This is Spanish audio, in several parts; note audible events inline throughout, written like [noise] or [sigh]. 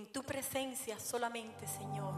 En tu presencia solamente, Señor,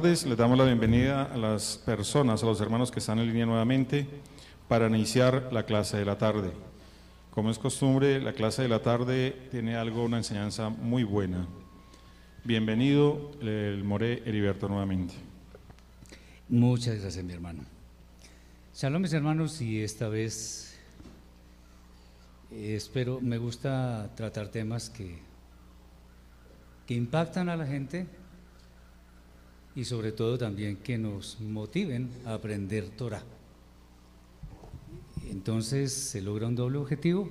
tardes, les damos la bienvenida a las personas, a los hermanos que están en línea nuevamente para iniciar la clase de la tarde. Como es costumbre, la clase de la tarde tiene algo, una enseñanza muy buena. Bienvenido el More Heriberto nuevamente. Muchas gracias, mi hermano. Shalom, mis hermanos, y esta vez eh, espero, me gusta tratar temas que, que impactan a la gente y sobre todo también que nos motiven a aprender Torah. Entonces se logra un doble objetivo,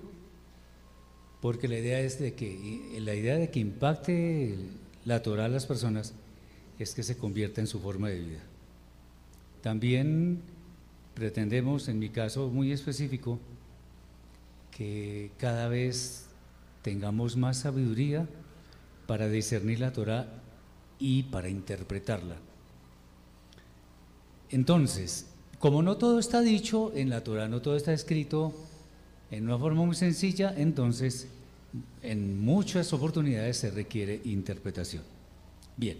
porque la idea es de que la idea de que impacte la Torah a las personas es que se convierta en su forma de vida. También pretendemos, en mi caso muy específico, que cada vez tengamos más sabiduría para discernir la Torah y para interpretarla. Entonces, como no todo está dicho en la Torah, no todo está escrito en una forma muy sencilla, entonces en muchas oportunidades se requiere interpretación. Bien,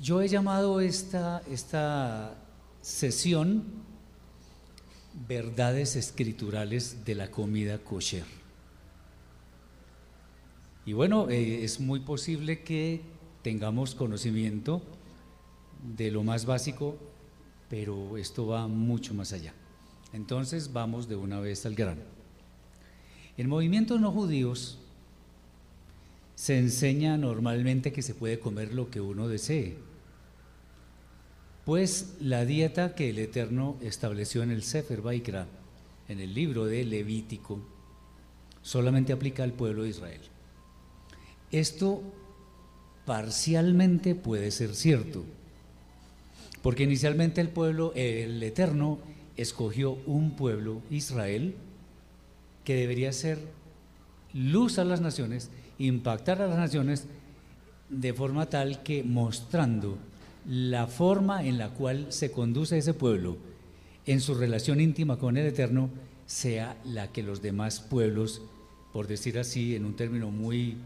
yo he llamado esta, esta sesión verdades escriturales de la comida kosher. Y bueno, eh, es muy posible que tengamos conocimiento de lo más básico, pero esto va mucho más allá. Entonces vamos de una vez al grano. En movimientos no judíos se enseña normalmente que se puede comer lo que uno desee, pues la dieta que el Eterno estableció en el Sefer Baikra, en el libro de Levítico, solamente aplica al pueblo de Israel. Esto parcialmente puede ser cierto porque inicialmente el pueblo, el Eterno, escogió un pueblo, Israel, que debería ser luz a las naciones, impactar a las naciones de forma tal que mostrando la forma en la cual se conduce ese pueblo en su relación íntima con el Eterno sea la que los demás pueblos, por decir así, en un término muy,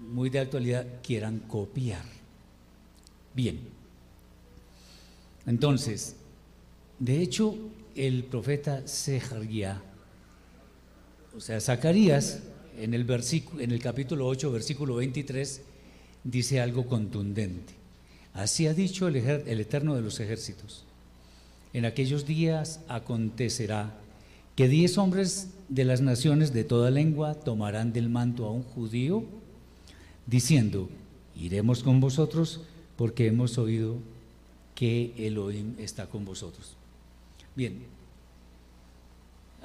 muy de actualidad, quieran copiar. Bien, entonces, de hecho, el profeta Zeharia, o sea, Zacarías, en el, versículo, en el capítulo 8, versículo 23, dice algo contundente. Así ha dicho el, el Eterno de los ejércitos. En aquellos días acontecerá que diez hombres de las naciones de toda lengua tomarán del manto a un judío, diciendo, iremos con vosotros porque hemos oído que Elohim está con vosotros. Bien,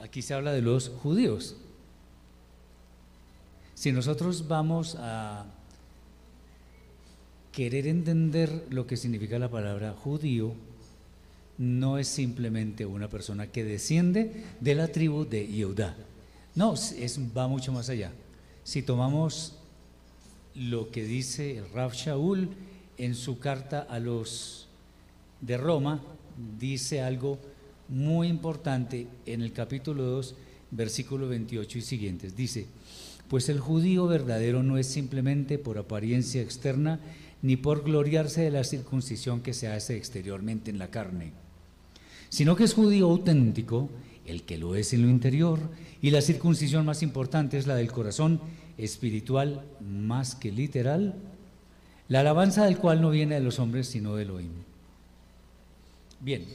aquí se habla de los judíos. Si nosotros vamos a querer entender lo que significa la palabra judío, no es simplemente una persona que desciende de la tribu de Yehudá. No, es, va mucho más allá. Si tomamos lo que dice el Shaul en su carta a los de Roma dice algo muy importante en el capítulo 2, versículo 28 y siguientes. Dice, pues el judío verdadero no es simplemente por apariencia externa, ni por gloriarse de la circuncisión que se hace exteriormente en la carne, sino que es judío auténtico, el que lo es en lo interior, y la circuncisión más importante es la del corazón, espiritual más que literal, la alabanza del cual no viene de los hombres, sino de Elohim. Bien,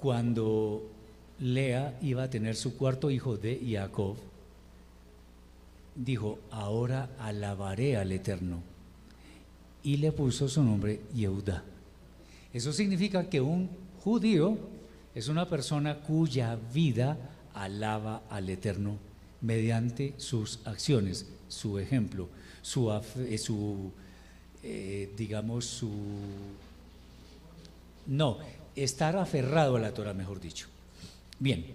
cuando Lea iba a tener su cuarto hijo de Jacob, dijo, ahora alabaré al Eterno. Y le puso su nombre Yehuda. Eso significa que un judío es una persona cuya vida alaba al Eterno mediante sus acciones, su ejemplo, su, su eh, digamos, su... No, estar aferrado a la Torah, mejor dicho. Bien.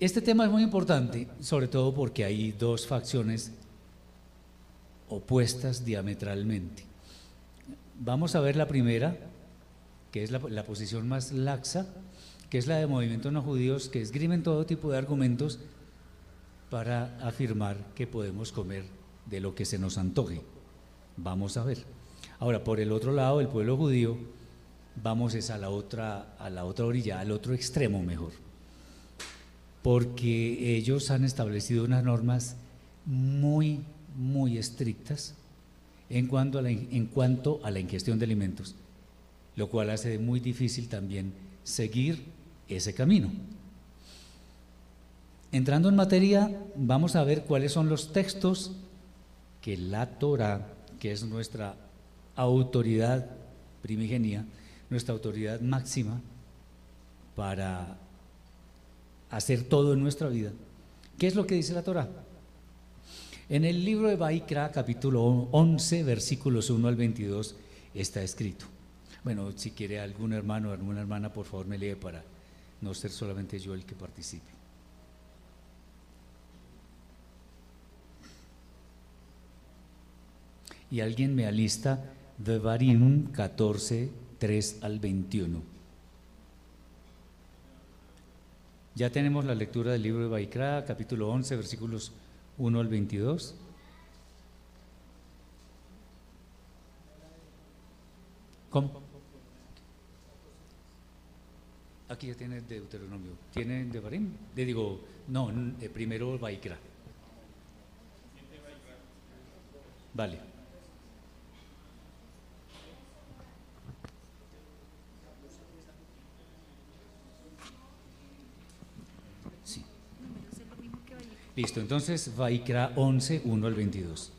Este tema es muy importante, sobre todo porque hay dos facciones opuestas diametralmente. Vamos a ver la primera, que es la posición más laxa, que es la de movimientos no judíos, que esgrimen todo tipo de argumentos para afirmar que podemos comer de lo que se nos antoje. Vamos a ver. Ahora, por el otro lado, el pueblo judío, vamos es a la otra, a la otra orilla, al otro extremo mejor. Porque ellos han establecido unas normas muy, muy estrictas en cuanto a en cuanto a la ingestión de alimentos, lo cual hace muy difícil también seguir ese camino. Entrando en materia, vamos a ver cuáles son los textos que la Torah, que es nuestra autoridad primigenia, nuestra autoridad máxima para hacer todo en nuestra vida. ¿Qué es lo que dice la Torah? En el libro de Baikra, capítulo 11, versículos 1 al 22, está escrito. Bueno, si quiere algún hermano o alguna hermana, por favor me lee para no ser solamente yo el que participe. Y alguien me alista Devarim 14, 3 al 21. Ya tenemos la lectura del libro de Baikra, capítulo 11, versículos 1 al 22. ¿Cómo? Aquí ya tiene Deuteronomio. ¿Tiene Devarim? Le digo, no, eh, primero Baikra. Vale. Listo, entonces Vaikra 11, 1 al 22.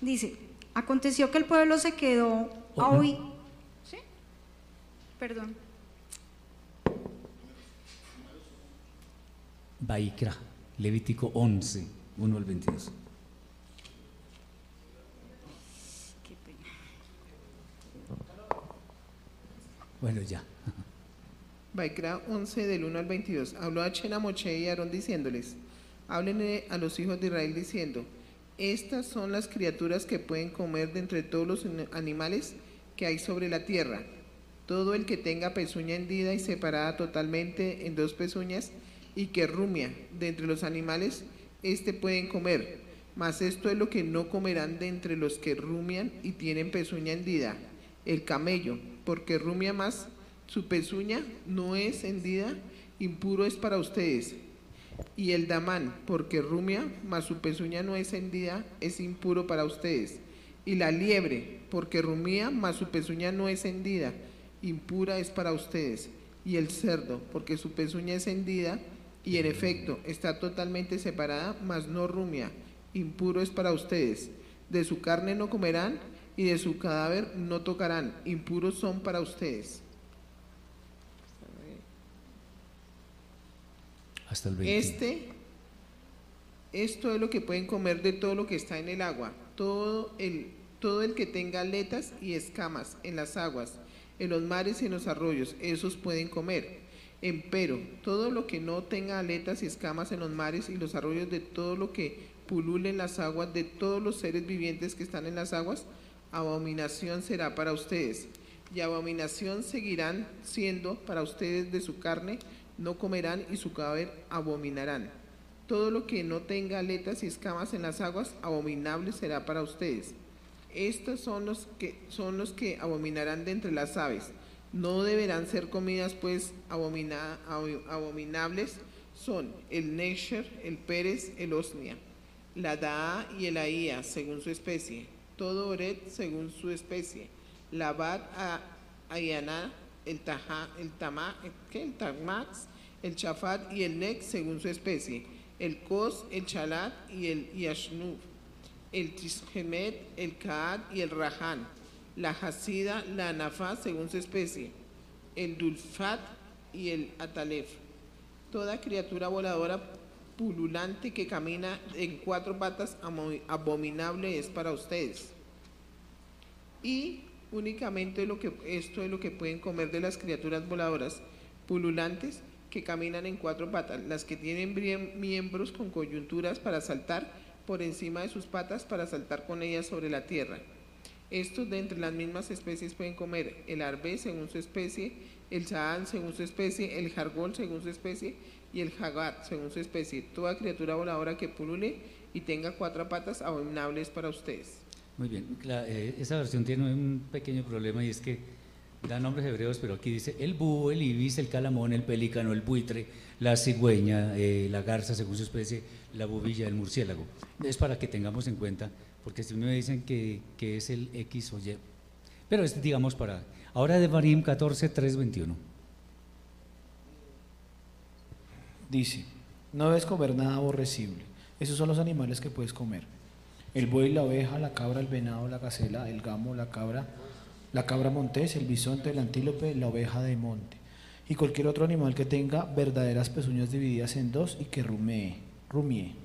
Dice, aconteció que el pueblo se quedó a Oh, oír. ¿Sí? Perdón. Vaikra, Levítico 11, 1 al 22. Qué pena. Bueno, ya. Baikra 11 del 1 al 22. Habló a Chen a Moche y Aarón diciéndoles, háblenle a los hijos de Israel diciendo, estas son las criaturas que pueden comer de entre todos los animales que hay sobre la tierra. Todo el que tenga pezuña hendida y separada totalmente en dos pezuñas y que rumia de entre los animales, este pueden comer. Mas esto es lo que no comerán de entre los que rumian y tienen pezuña hendida, el camello, porque rumia más su pezuña no es hendida, impuro es para ustedes. Y el damán, porque rumia, mas su pezuña no es hendida, es impuro para ustedes. Y la liebre, porque rumía, mas su pezuña no es hendida, impura es para ustedes. Y el cerdo, porque su pezuña es hendida, y en efecto está totalmente separada, mas no rumia, impuro es para ustedes. De su carne no comerán, y de su cadáver no tocarán, impuros son para ustedes. Hasta el 20. Este, esto es lo que pueden comer de todo lo que está en el agua, todo el, todo el que tenga aletas y escamas en las aguas, en los mares y en los arroyos, esos pueden comer. Empero, todo lo que no tenga aletas y escamas en los mares y los arroyos, de todo lo que pulule en las aguas, de todos los seres vivientes que están en las aguas, abominación será para ustedes. Y abominación seguirán siendo para ustedes de su carne, no comerán y su cadáver abominarán. Todo lo que no tenga aletas y escamas en las aguas, abominable será para ustedes. Estos son los que son los que abominarán de entre las aves. No deberán ser comidas, pues abomina- abo- abominables son el Nesher, el Pérez, el Osnia, la Daa y el Aía, según su especie, todo Oret según su especie, la Bat Ayaná, el Taja, el ¿qué? el Tamax, el Chafat y el Nek según su especie, el Kos, el Chalat y el Yashnuf, el Tishemet, el Kaad y el Rahan, la Hasida, la Anafá según su especie, el Dulfat y el Atalef. Toda criatura voladora pululante que camina en cuatro patas abominable es para ustedes. Y únicamente lo que esto es lo que pueden comer de las criaturas voladoras pululantes que caminan en cuatro patas, las que tienen miembros con coyunturas para saltar, por encima de sus patas para saltar con ellas sobre la tierra. Estos de entre las mismas especies pueden comer el arbe según su especie, el chaán según su especie, el jargol según su especie y el jagat según su especie. Toda criatura voladora que pulule y tenga cuatro patas abominables para ustedes. Muy bien, la- eh, esa versión tiene un pequeño problema y es que da nombres hebreos, pero aquí dice el búho, el ibis, el calamón, el pelícano, el buitre, la cigüeña, eh, la garza según su especie, la bubilla, el murciélago. Es para que tengamos en cuenta, porque si me dicen que, que es el X o Y, pero es digamos para... Ahora de Barim 14, 3, 21. Dice, no debes comer nada aborrecible. Esos son los animales que puedes comer. El buey, la oveja, la cabra, el venado, la gacela, el gamo, la cabra, la cabra montés, el bisonte, el antílope, la oveja de monte. Y cualquier otro animal que tenga verdaderas pezuñas divididas en dos y que rumee, rumie.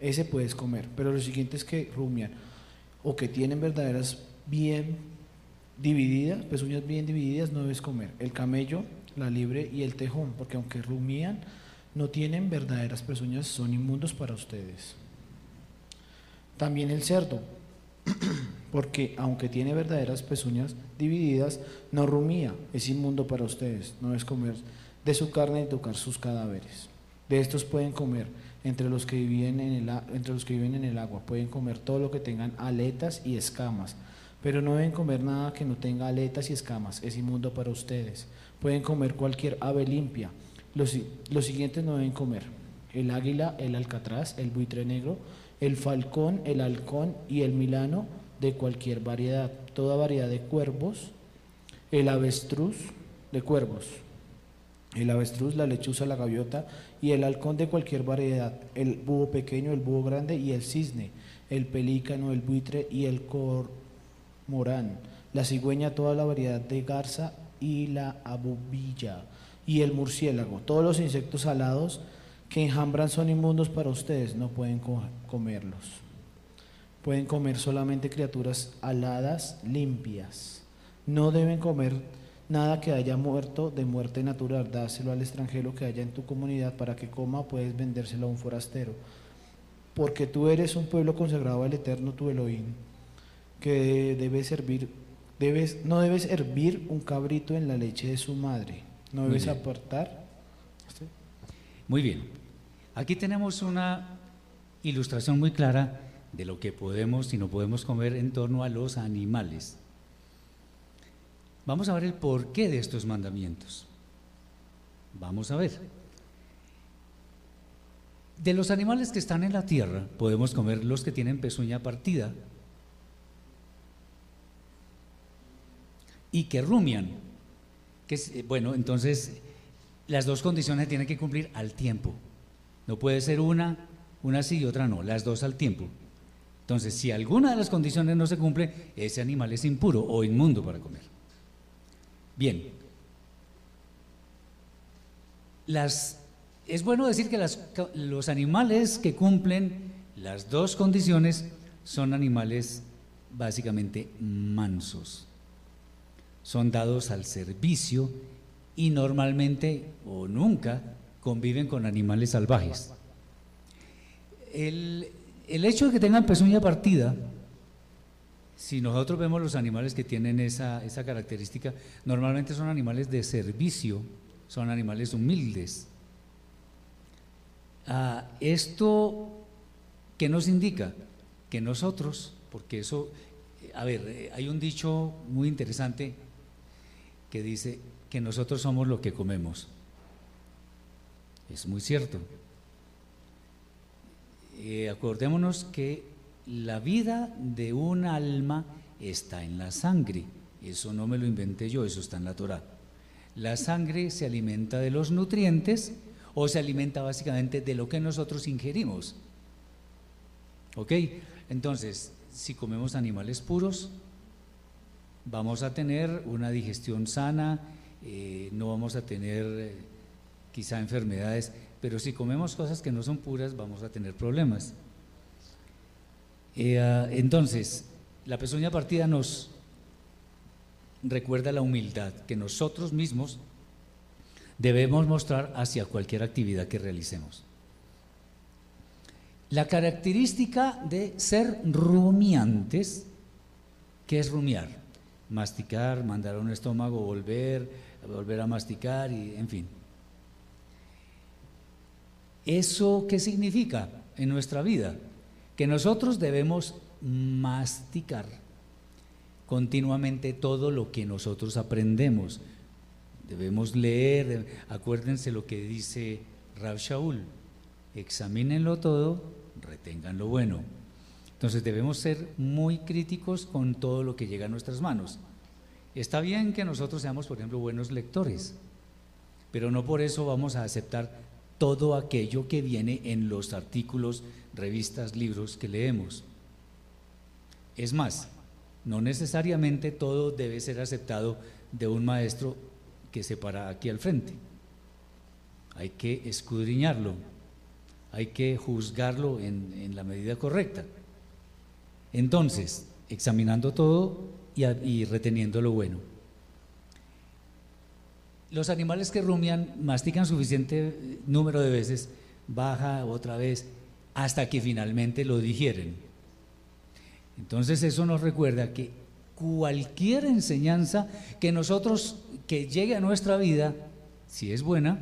Ese puedes comer. Pero los siguientes que rumian o que tienen verdaderas bien divididas, pezuñas bien divididas, no debes comer. El camello, la libre y el tejón, porque aunque rumían, no tienen verdaderas pezuñas, son inmundos para ustedes. También el cerdo, [clears throat] porque aunque tiene verdaderas pezuñas divididas, no rumía, es inmundo para ustedes, no es comer de su carne ni tocar sus cadáveres. De estos pueden comer entre los que viven en el, entre los que viven en el agua, pueden comer todo lo que tengan aletas y escamas, pero no deben comer nada que no tenga aletas y escamas, es inmundo para ustedes. Pueden comer cualquier ave limpia. Los, los siguientes no deben comer: el águila, el alcatraz, el buitre negro, el falcón, el halcón y el milano de cualquier variedad, toda variedad de cuervos, el avestruz de cuervos, el avestruz, la lechuza, la gaviota y el halcón de cualquier variedad, el búho pequeño, el búho grande y el cisne, el pelícano, el buitre y el cormorán, la cigüeña, toda la variedad de garza y la abubilla y el murciélago. Todos los insectos alados que enjambran son inmundos para ustedes, no pueden co- comerlos. Pueden comer solamente criaturas aladas limpias. No deben comer nada que haya muerto de muerte natural. Dáselo al extranjero que haya en tu comunidad para que coma, puedes vendérselo a un forastero. Porque tú eres un pueblo consagrado al Eterno tu Elohim, que debe servir, debes, no debes hervir un cabrito en la leche de su madre. No Muy debes bien. apartar. Muy bien. Aquí tenemos una ilustración muy clara de lo que podemos y no podemos comer en torno a los animales. Vamos a ver el porqué de estos mandamientos. Vamos a ver. De los animales que están en la tierra, podemos comer los que tienen pezuña partida y que rumian. Que es, eh, bueno, entonces las dos condiciones tienen que cumplir al tiempo. No puede ser una, una sí y otra no, las dos al tiempo. Entonces, si alguna de las condiciones no se cumple, ese animal es impuro o inmundo para comer. Bien. Las, es bueno decir que los animales que cumplen las dos condiciones son animales básicamente mansos. Son dados al servicio y normalmente o nunca conviven con animales salvajes. El, el hecho de que tengan pezuña partida, si nosotros vemos los animales que tienen esa, esa característica, normalmente son animales de servicio, son animales humildes. Ah, esto, ¿qué nos indica? Que nosotros, porque eso, a ver, eh, hay un dicho muy interesante que dice que nosotros somos lo que comemos. Es muy cierto. Eh, acordémonos que la vida de un alma está en la sangre. Eso no me lo inventé yo, eso está en la Torah. La sangre se alimenta de los nutrientes o se alimenta básicamente de lo que nosotros ingerimos. ¿Ok? Entonces, si comemos animales puros, vamos a tener una digestión sana, eh, no vamos a tener eh, quizá enfermedades, pero si comemos cosas que no son puras, vamos a tener problemas. Eh, ah, entonces, la pezuña partida nos recuerda la humildad que nosotros mismos debemos mostrar hacia cualquier actividad que realicemos. La característica de ser rumiantes, ¿qué es rumiar? Masticar, mandar a un estómago, volver, volver a masticar y en fin. ¿Eso qué significa en nuestra vida? Que nosotros debemos masticar continuamente todo lo que nosotros aprendemos. Debemos leer, acuérdense lo que dice Rab Shaul, examínenlo todo, retengan lo bueno. Entonces debemos ser muy críticos con todo lo que llega a nuestras manos. Está bien que nosotros seamos, por ejemplo, buenos lectores, pero no por eso vamos a aceptar todo aquello que viene en los artículos, revistas, libros que leemos. Es más, no necesariamente todo debe ser aceptado de un maestro que se para aquí al frente. Hay que escudriñarlo, hay que juzgarlo en, la medida correcta. Entonces, examinando todo y, y reteniendo lo bueno. Los animales que rumian mastican suficiente número de veces, baja otra vez, hasta que finalmente lo digieren. Entonces eso nos recuerda que cualquier enseñanza que nosotros, que llegue a nuestra vida, si es buena,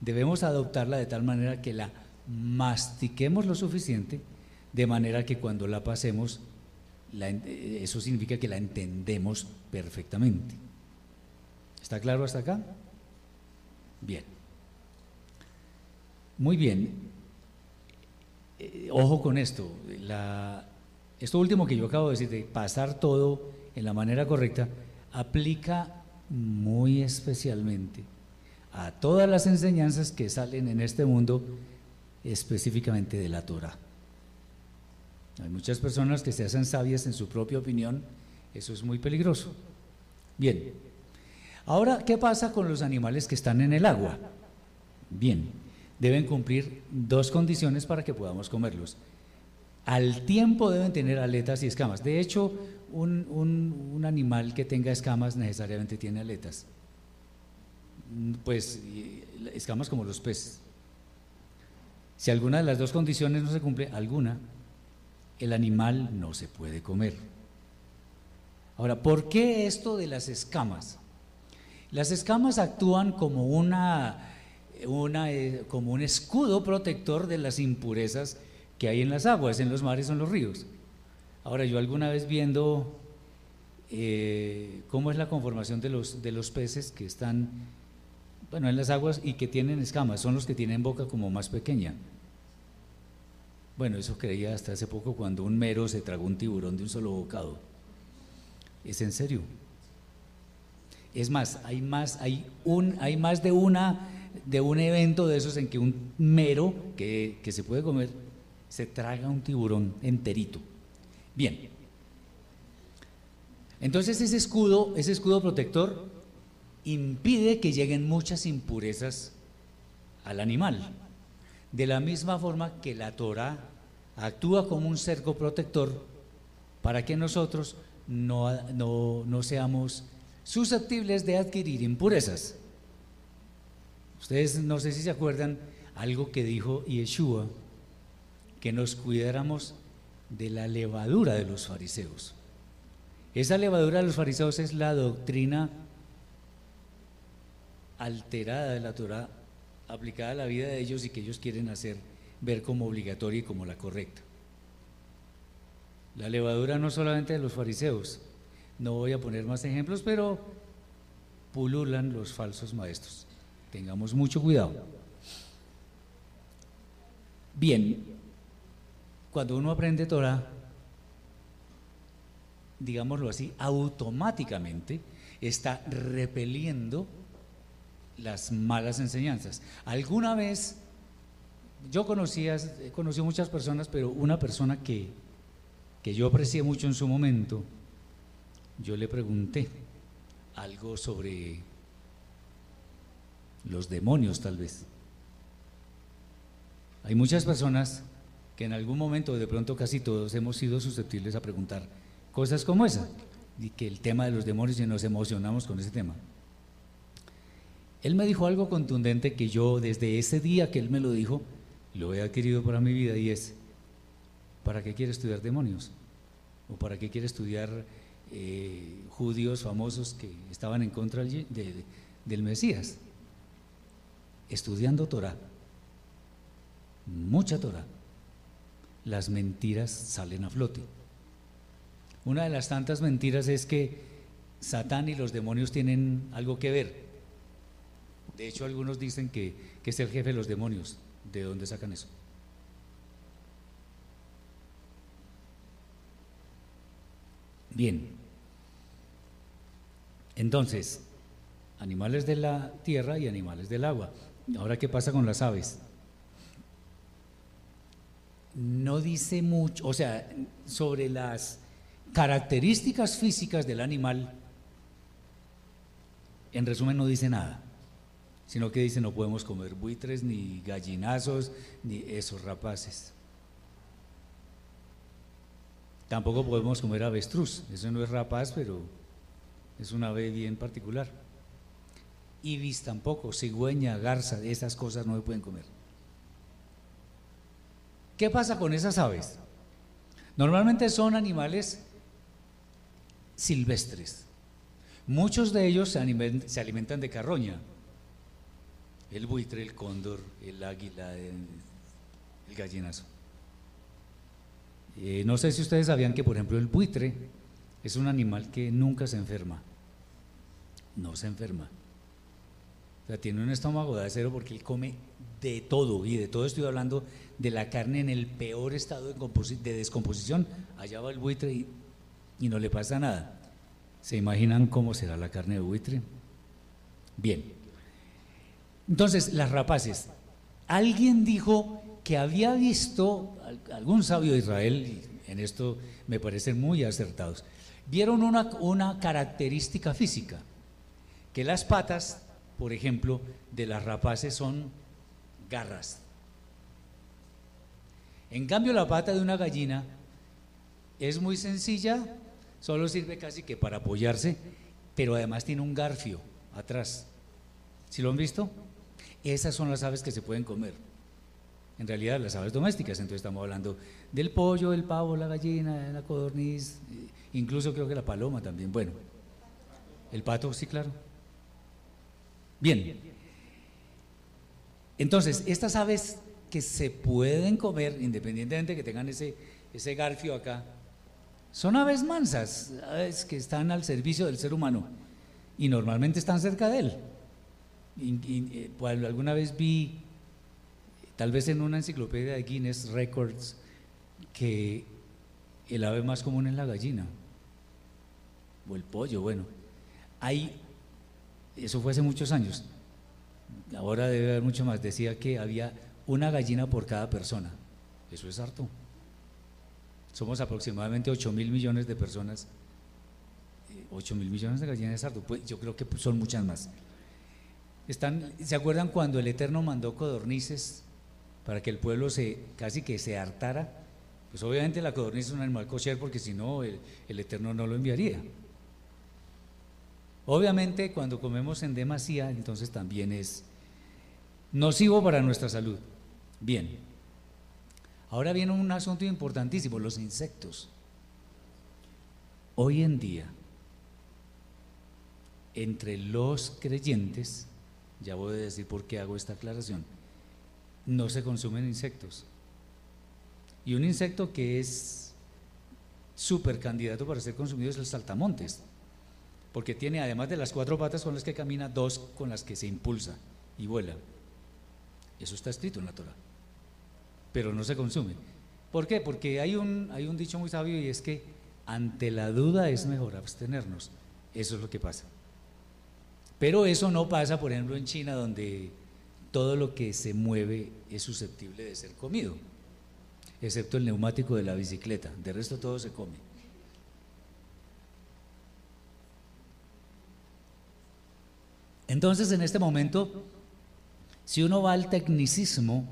debemos adoptarla de tal manera que la mastiquemos lo suficiente, de manera que cuando la pasemos, la, eso significa que la entendemos perfectamente. ¿Está claro hasta acá? Bien. Muy bien. Eh, ojo con esto. Esto último que yo acabo de decir, de pasar todo en la manera correcta, aplica muy especialmente a todas las enseñanzas que salen en este mundo, específicamente de la Torah. Hay muchas personas que se hacen sabias en su propia opinión, eso es muy peligroso. Bien, ahora, ¿qué pasa con los animales que están en el agua? Bien, deben cumplir dos condiciones para que podamos comerlos. Al tiempo deben tener aletas y escamas. De hecho, un, animal que tenga escamas necesariamente tiene aletas. Pues escamas como los peces. Si alguna de las dos condiciones no se cumple, alguna, el animal no se puede comer. Ahora, ¿por qué esto de las escamas? Las escamas actúan como, una, eh, como un escudo protector de las impurezas que hay en las aguas, en los mares o en los ríos. Ahora, yo alguna vez viendo eh, cómo es la conformación de los, de los peces que están, bueno, en las aguas y que tienen escamas, son los que tienen boca como más pequeña. Bueno, eso creía hasta hace poco cuando un mero se tragó un tiburón de un solo bocado. ¿Es en serio? Es más, hay más, hay un, hay más de una de un evento de esos en que un mero que, que se puede comer se traga un tiburón enterito. Bien. Entonces ese escudo, ese escudo protector impide que lleguen muchas impurezas al animal. De la misma forma que la Torah actúa como un cerco protector para que nosotros no, no, no seamos susceptibles de adquirir impurezas. Ustedes no sé si se acuerdan algo que dijo Yeshua, que nos cuidáramos de la levadura de los fariseos. Esa levadura de los fariseos es la doctrina alterada de la Torah aplicada a la vida de ellos y que ellos quieren hacer ver como obligatoria y como la correcta. La levadura no solamente de los fariseos, no voy a poner más ejemplos, pero pululan los falsos maestros. Tengamos mucho cuidado. Bien, cuando uno aprende Torah, digámoslo así, automáticamente está repeliendo las malas enseñanzas. Alguna vez, yo conocía, conocí muchas personas, pero una persona que, que yo aprecié mucho en su momento, yo le pregunté algo sobre los demonios tal vez. Hay muchas personas que en algún momento, de pronto casi todos, hemos sido susceptibles a preguntar cosas como esa, y que el tema de los demonios y nos emocionamos con ese tema. Él me dijo algo contundente que yo desde ese día que él me lo dijo, lo he adquirido para mi vida y es, ¿para qué quiere estudiar demonios? ¿O para qué quiere estudiar eh, judíos famosos que estaban en contra del, de- del Mesías? Estudiando Torah, mucha Torah, las mentiras salen a flote. Una de las tantas mentiras es que Satán y los demonios tienen algo que ver. De hecho, algunos dicen que, que es el jefe de los demonios. ¿De dónde sacan eso? Bien. Entonces, animales de la tierra y animales del agua. Ahora, ¿qué pasa con las aves? No dice mucho, o sea, sobre las características físicas del animal, en resumen no dice nada, sino que dice no podemos comer buitres, ni gallinazos, ni esos rapaces. Tampoco podemos comer avestruz, eso no es rapaz, pero es una ave bien particular. Ibis tampoco, cigüeña, garza, esas cosas no se pueden comer. ¿Qué pasa con esas aves? Normalmente son animales silvestres. Muchos de ellos se alimen- se alimentan de carroña. El buitre, el cóndor, el águila, el, el gallinazo. Eh, no sé si ustedes sabían que, por ejemplo, el buitre es un animal que nunca se enferma. No se enferma. O sea, tiene un estómago de acero porque él come de todo, y de todo estoy hablando de la carne en el peor estado de, de descomposición. Allá va el buitre y, y no le pasa nada. ¿Se imaginan cómo será la carne de buitre? Bien. Entonces, las rapaces. Alguien dijo que había visto, al- algún sabio de Israel, y en esto me parecen muy acertados, vieron una, una característica física, que las patas, por ejemplo, de las rapaces son garras. En cambio, la pata de una gallina es muy sencilla, solo sirve casi que para apoyarse, pero además tiene un garfio atrás. ¿Sí lo han visto? Esas son las aves que se pueden comer. En realidad, las aves domésticas, entonces estamos hablando del pollo, el pavo, la gallina, la codorniz, eh, incluso creo que la paloma también. Bueno, el pato, sí, claro. Bien. Entonces, estas aves que se pueden comer, independientemente de que tengan ese, ese garfio acá, son aves mansas, aves que están al servicio del ser humano y normalmente están cerca de él. Eh, alguna vez vi, tal vez en una enciclopedia de Guinness Records, que el ave más común es la gallina o el pollo, bueno. Hay, eso fue hace muchos años, ahora debe haber mucho más, decía que había una gallina por cada persona, eso es harto. Somos aproximadamente 8 mil millones de personas, eh, 8 mil millones de gallinas es harto, pues yo creo que son muchas más. Están, ¿Se acuerdan cuando el Eterno mandó codornices para que el pueblo se casi que se hartara? Pues obviamente la codorniz es un animal kosher porque si no el, el Eterno no lo enviaría. Obviamente cuando comemos en demasía entonces también es nocivo para nuestra salud. Bien. Ahora viene un asunto importantísimo, los insectos. Hoy en día, entre los creyentes, ya voy a decir por qué hago esta aclaración, no se consumen insectos. Y un insecto que es súper candidato para ser consumido es el saltamontes, porque tiene además de las cuatro patas con las que camina, dos con las que se impulsa y vuela. Eso está escrito en la Torah, pero no se consume. ¿Por qué? Porque hay un, hay un dicho muy sabio y es que ante la duda es mejor abstenernos. Eso es lo que pasa. Pero eso no pasa, por ejemplo, en China, donde todo lo que se mueve es susceptible de ser comido, excepto el neumático de la bicicleta. De resto todo se come. Entonces, en este momento, si uno va al tecnicismo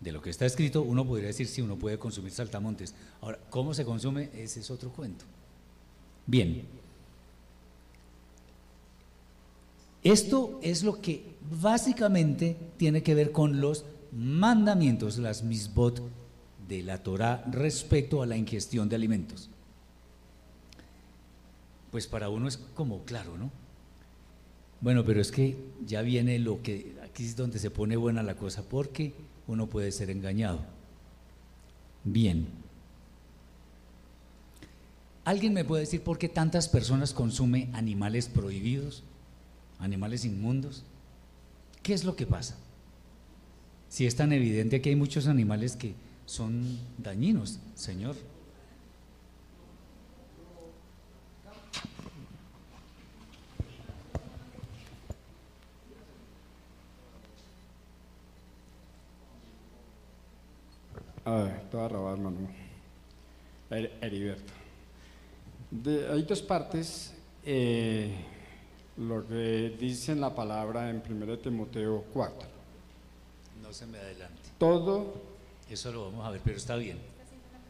de lo que está escrito, uno podría decir si uno puede consumir saltamontes. Ahora, ¿cómo se consume? Ese es otro cuento. Bien. Esto es lo que básicamente tiene que ver con los mandamientos, las misbot de la Torah respecto a la ingestión de alimentos? Pues para uno es como claro, ¿no? Bueno, pero es que ya viene lo que, aquí es donde se pone buena la cosa, porque uno puede ser engañado. Bien. ¿Alguien me puede decir por qué tantas personas consumen animales prohibidos, animales inmundos? ¿Qué es lo que pasa? Si es tan evidente que hay muchos animales que son dañinos, Señor. A ver, te voy a robar. Her- Heriberto. De- hay dos partes. eh, lo que dice en la palabra en 1 Timoteo 4. No se me adelante. Todo, Eso lo vamos a ver, pero está bien.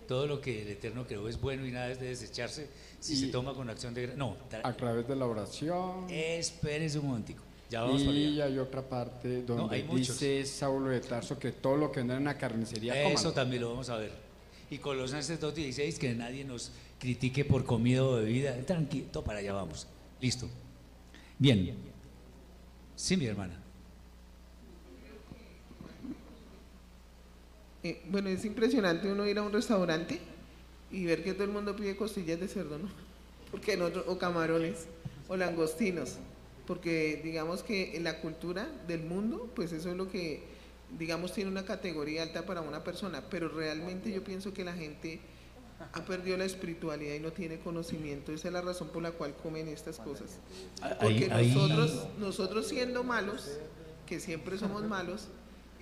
Todo lo que el Eterno creó es bueno y nada es de desecharse si se toma con acción de... No, a través de la oración. espérese un momentico. Ya vamos Y allá. hay otra parte donde dice Saulo de Tarso que todo lo que venden en la carnicería Eso cómalo. también lo vamos a ver. Y Colosenses 2.16, que nadie nos critique por comida o bebida. Tranquilo, para allá vamos. Listo. Bien. Sí, mi hermana. Eh, bueno, es impresionante uno ir a un restaurante y ver que todo el mundo pide costillas de cerdo, ¿no? [laughs] Porque nosotros, o camarones, o langostinos, porque digamos que en la cultura del mundo, pues eso es lo que, digamos, tiene una categoría alta para una persona, pero realmente yo pienso que la gente ha perdido la espiritualidad y no tiene conocimiento, esa es la razón por la cual comen estas cosas. Porque nosotros, nosotros siendo malos, que siempre somos malos,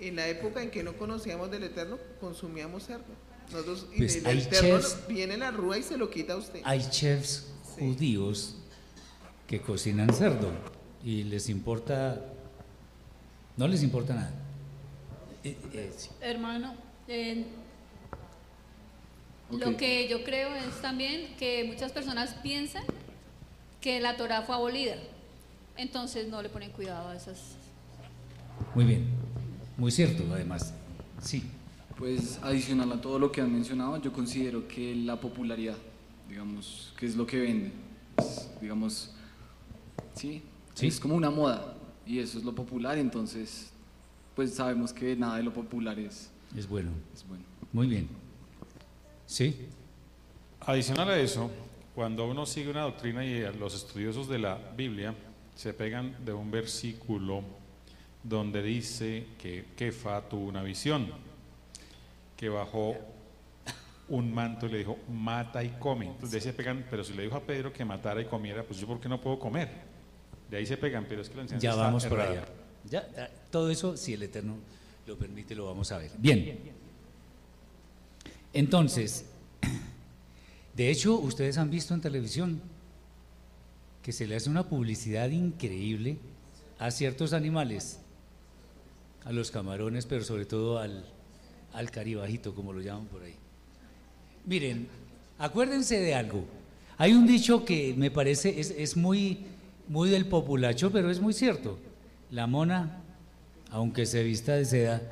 en la época en que no conocíamos del Eterno, consumíamos cerdo. Nosotros, y Pues del Eterno chefs- viene la rúa y se lo quita a usted. Hay chefs judíos que cocinan cerdo y les importa, no les importa nada. Eh, eh, sí. Hermano, eh, Ok. lo que yo creo es también que muchas personas piensan que la Torah fue abolida, entonces no le ponen cuidado a esas. Muy bien, muy cierto además. Sí, Pues adicional a todo lo que han mencionado, yo considero que la popularidad, digamos, que es lo que vende, es, digamos, sí, Sí. es como una moda y eso es lo popular, entonces, pues sabemos que nada de lo popular es, es bueno. es bueno. Muy bien. Sí, Adicional a eso, cuando uno sigue una doctrina y los estudiosos de la Biblia se pegan de un versículo donde dice que Kefa tuvo una visión, que bajó un manto y le dijo, mata y come. Entonces se pegan, pero si le dijo a Pedro que matara y comiera, pues yo por qué no puedo comer. De ahí se pegan, pero es que la enseñanza ya está vamos por allá. Ya, ya, todo eso, si el Eterno lo permite, lo vamos a ver. Bien. Entonces, [clears throat] de hecho, ustedes han visto en televisión que se le hace una publicidad increíble a ciertos animales, a los camarones, pero sobre todo al, al caribajito, como lo llaman por ahí. Miren, acuérdense de algo. Hay un dicho que me parece es, es muy, muy del populacho, pero es muy cierto. La mona, aunque se vista de seda,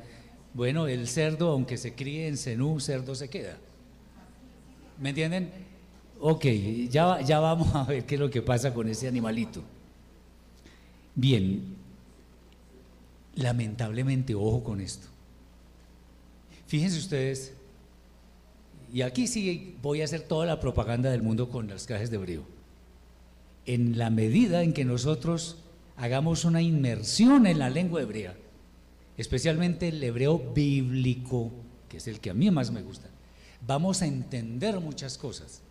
bueno, el cerdo, aunque se críe en cenú, cerdo se queda. ¿Me entienden? Ok, ya, ya vamos a ver qué es lo que pasa con ese animalito. Bien, lamentablemente, ojo con esto. Fíjense ustedes, y aquí sí voy a hacer toda la propaganda del mundo con las cajas de hebreo. En la medida en que nosotros hagamos una inmersión en la lengua hebrea, especialmente el hebreo bíblico, que es el que a mí más me gusta, vamos a entender muchas cosas.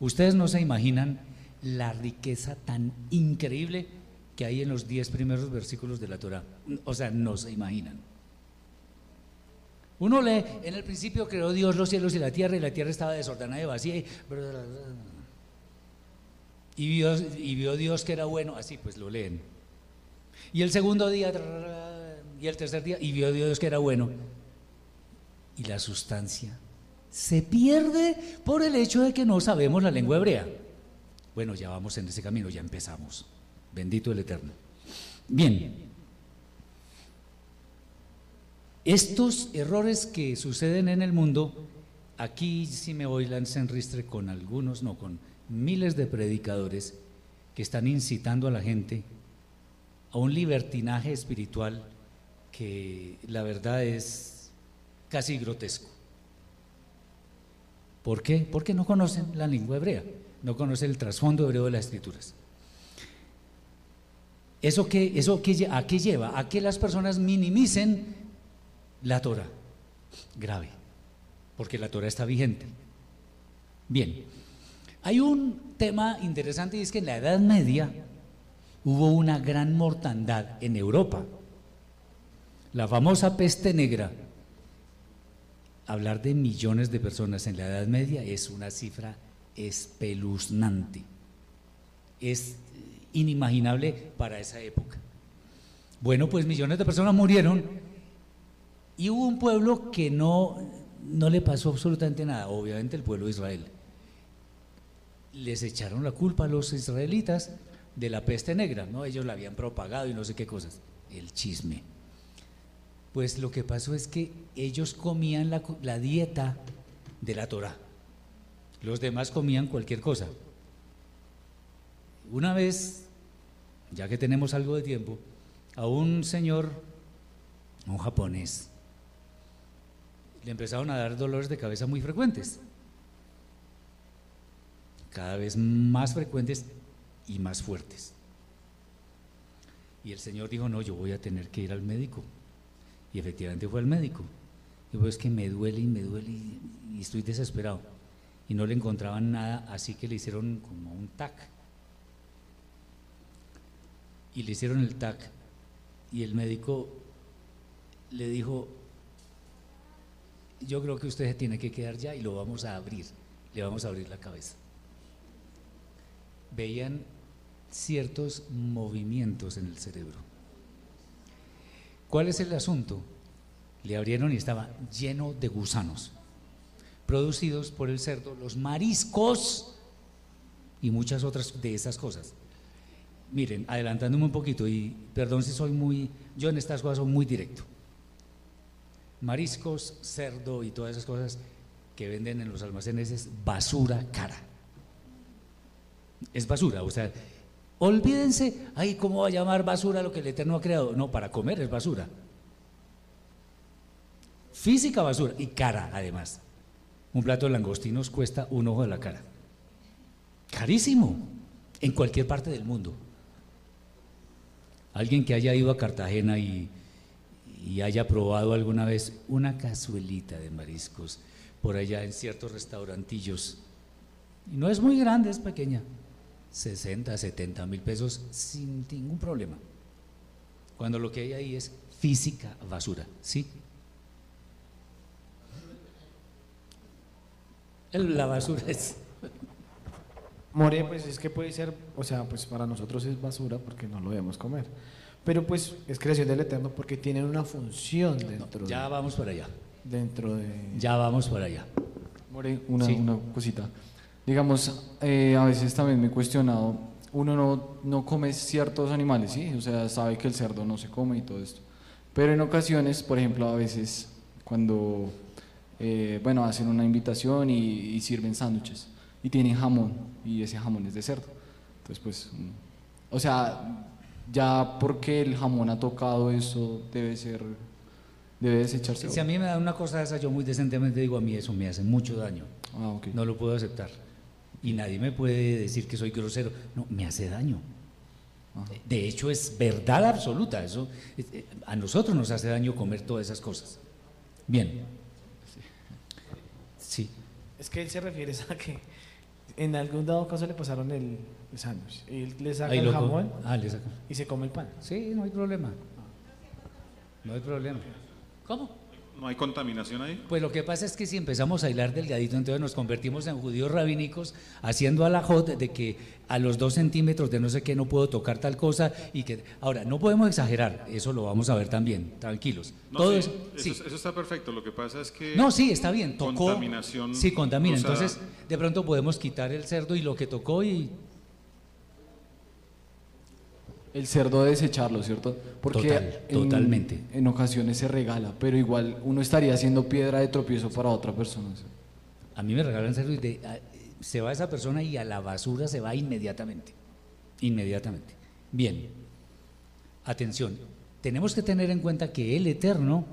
Ustedes no se imaginan la riqueza tan increíble que hay en los diez primeros versículos de la Torah. O sea, no se imaginan. Uno lee, en el principio creó Dios los cielos y la tierra y la tierra estaba desordenada y vacía. Y, y vio, y vio Dios que era bueno, así pues lo leen. Y el segundo día, y el tercer día, y vio Dios que era bueno. Y la sustancia se pierde por el hecho de que no sabemos la lengua hebrea. Bueno, ya vamos en ese camino, ya empezamos. Bendito el Eterno. Bien. Estos errores que suceden en el mundo, aquí sí me voy ristre con algunos, no, con miles de predicadores que están incitando a la gente a un libertinaje espiritual que la verdad es casi grotesco. ¿Por qué? Porque no conocen la lengua hebrea, no conocen el trasfondo hebreo de las escrituras. ¿Eso, qué, eso a qué lleva? A que las personas minimicen la Torah. Grave, porque la Torah está vigente. Bien, hay un tema interesante y es que en la Edad Media hubo una gran mortandad en Europa. La famosa peste negra. Hablar de millones de personas en la Edad Media es una cifra espeluznante. Es inimaginable para esa época. Bueno, pues millones de personas murieron y hubo un pueblo que no, no le pasó absolutamente nada, obviamente el pueblo de Israel. Les echaron la culpa a los israelitas de la peste negra, ¿no? Ellos la habían propagado y no sé qué cosas. El chisme. Pues lo que pasó es que ellos comían la, la dieta de la Torah. Los demás comían cualquier cosa. Una vez, ya que tenemos algo de tiempo, a un señor, un japonés, le empezaron a dar dolores de cabeza muy frecuentes, cada vez más frecuentes y más fuertes. Y el señor dijo, no, yo voy a tener que ir al médico. Y efectivamente fue al médico. Dijo, es que me duele y me duele y, y estoy desesperado. Y no le encontraban nada, así que le hicieron como un TAC y le hicieron el TAC y el médico le dijo, yo creo que usted se tiene que quedar ya y lo vamos a abrir, le vamos a abrir la cabeza. Veían ciertos movimientos en el cerebro. ¿Cuál es el asunto? Le abrieron y estaba lleno de gusanos, producidos por el cerdo, los mariscos y muchas otras de esas cosas. Miren, adelantándome un poquito, y perdón si soy muy, yo en estas cosas soy muy directo. Mariscos, cerdo y todas esas cosas que venden en los almacenes es basura cara. Es basura, o sea, olvídense, ay, ¿cómo va a llamar basura lo que el Eterno ha creado? No, para comer es basura. Física basura y cara además. Un plato de langostinos cuesta un ojo de la cara. Carísimo, en cualquier parte del mundo. Alguien que haya ido a Cartagena y, haya probado alguna vez una cazuelita de mariscos por allá en ciertos restaurantillos, y no es muy grande, es pequeña, 60, 70 mil pesos sin ningún problema. Cuando lo que hay ahí es física basura, ¿sí? La basura es [laughs] More, pues es que puede ser, o sea, pues para nosotros es basura porque no lo debemos comer. Pero pues es creación del Eterno porque tienen una función dentro Ya vamos para allá. Dentro de... Ya vamos para allá. More, una, una cosita. Digamos, eh, a veces también me he cuestionado, uno no, no come ciertos animales, ¿sí? O sea, sabe que el cerdo no se come y todo esto. Pero en ocasiones, por ejemplo, a veces cuando, eh, bueno, hacen una invitación y, y sirven sándwiches y tienen jamón y ese jamón es de cerdo. Entonces, pues, mm, o sea, ya porque el jamón ha tocado eso debe ser, debe desecharse. Si a mí me da una cosa de esa, yo muy decentemente digo a mí eso me hace mucho daño. Ah, no lo puedo aceptar. Y nadie me puede decir que soy grosero. No, me hace daño. De hecho, es verdad absoluta. Eso, eh, a nosotros nos hace daño comer todas esas cosas. Bien. Sí. Es que él se refiere [laughs] a que en algún dado caso le pasaron el, sándwich. Y él le saca el jamón ah, y se come el pan. Sí, no hay problema. No hay problema. ¿Cómo? ¿No hay contaminación ahí? Pues lo que pasa es que si empezamos a hilar delgadito, entonces nos convertimos en judíos rabínicos haciendo a la jod de que a los dos centímetros de no sé qué no puedo tocar tal cosa y que ahora no podemos exagerar, eso lo vamos a ver también, tranquilos. Todo eso, eso, está perfecto. Lo que pasa es que no, sí, está bien. Tocó, contaminación. Sí, contamina. entonces de pronto podemos quitar el cerdo y lo que tocó y el cerdo desecharlo, ¿cierto? Porque Total, en- totalmente. En, ocasiones se regala, pero igual uno estaría haciendo piedra de tropiezo para otra persona. ¿sí? A mí me regalan cerdo y de- a- se va esa persona y a la basura se va inmediatamente. Inmediatamente. Bien. Atención. Tenemos que tener en cuenta que el Eterno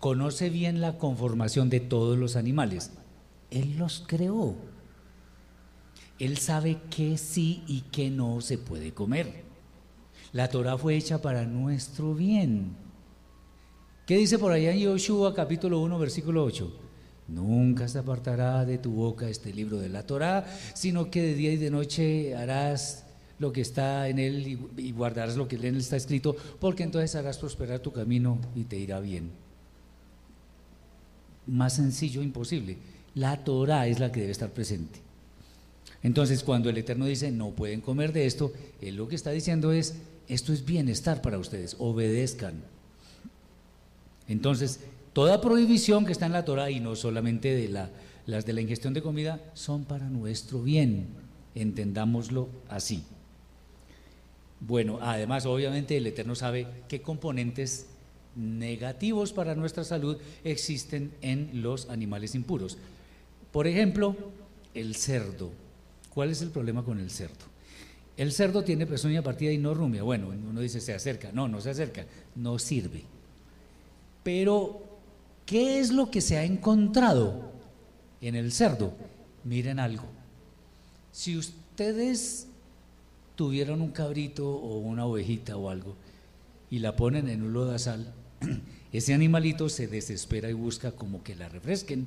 conoce bien la conformación de todos los animales. Él los creó. Él sabe qué sí y qué no se puede comer. La Torah fue hecha para nuestro bien. ¿Qué dice por allá en Yoshua capítulo 1 versículo 8? Nunca se apartará de tu boca este libro de la Torah, sino que de día y de noche harás lo que está en él y, guardarás lo que en él está escrito, porque entonces harás prosperar tu camino y te irá bien. Más sencillo imposible. La Torah es la que debe estar presente. Entonces, cuando el Eterno dice, no pueden comer de esto, Él lo que está diciendo es, esto es bienestar para ustedes, obedezcan. Entonces, toda prohibición que está en la Torah, y no solamente de la, las de la ingestión de comida, son para nuestro bien, entendámoslo así. Bueno, además, obviamente, el Eterno sabe qué componentes negativos para nuestra salud existen en los animales impuros. Por ejemplo, el cerdo. ¿Cuál es el problema con el cerdo? El cerdo tiene pezuña partida y no rumia. Bueno, uno dice se acerca. No, no se acerca. No sirve. Pero, ¿qué es lo que se ha encontrado en el cerdo? Miren algo. Si ustedes tuvieron un cabrito o una ovejita o algo y la ponen en un lodazal, [clears throat] ese animalito se desespera y busca como que la refresquen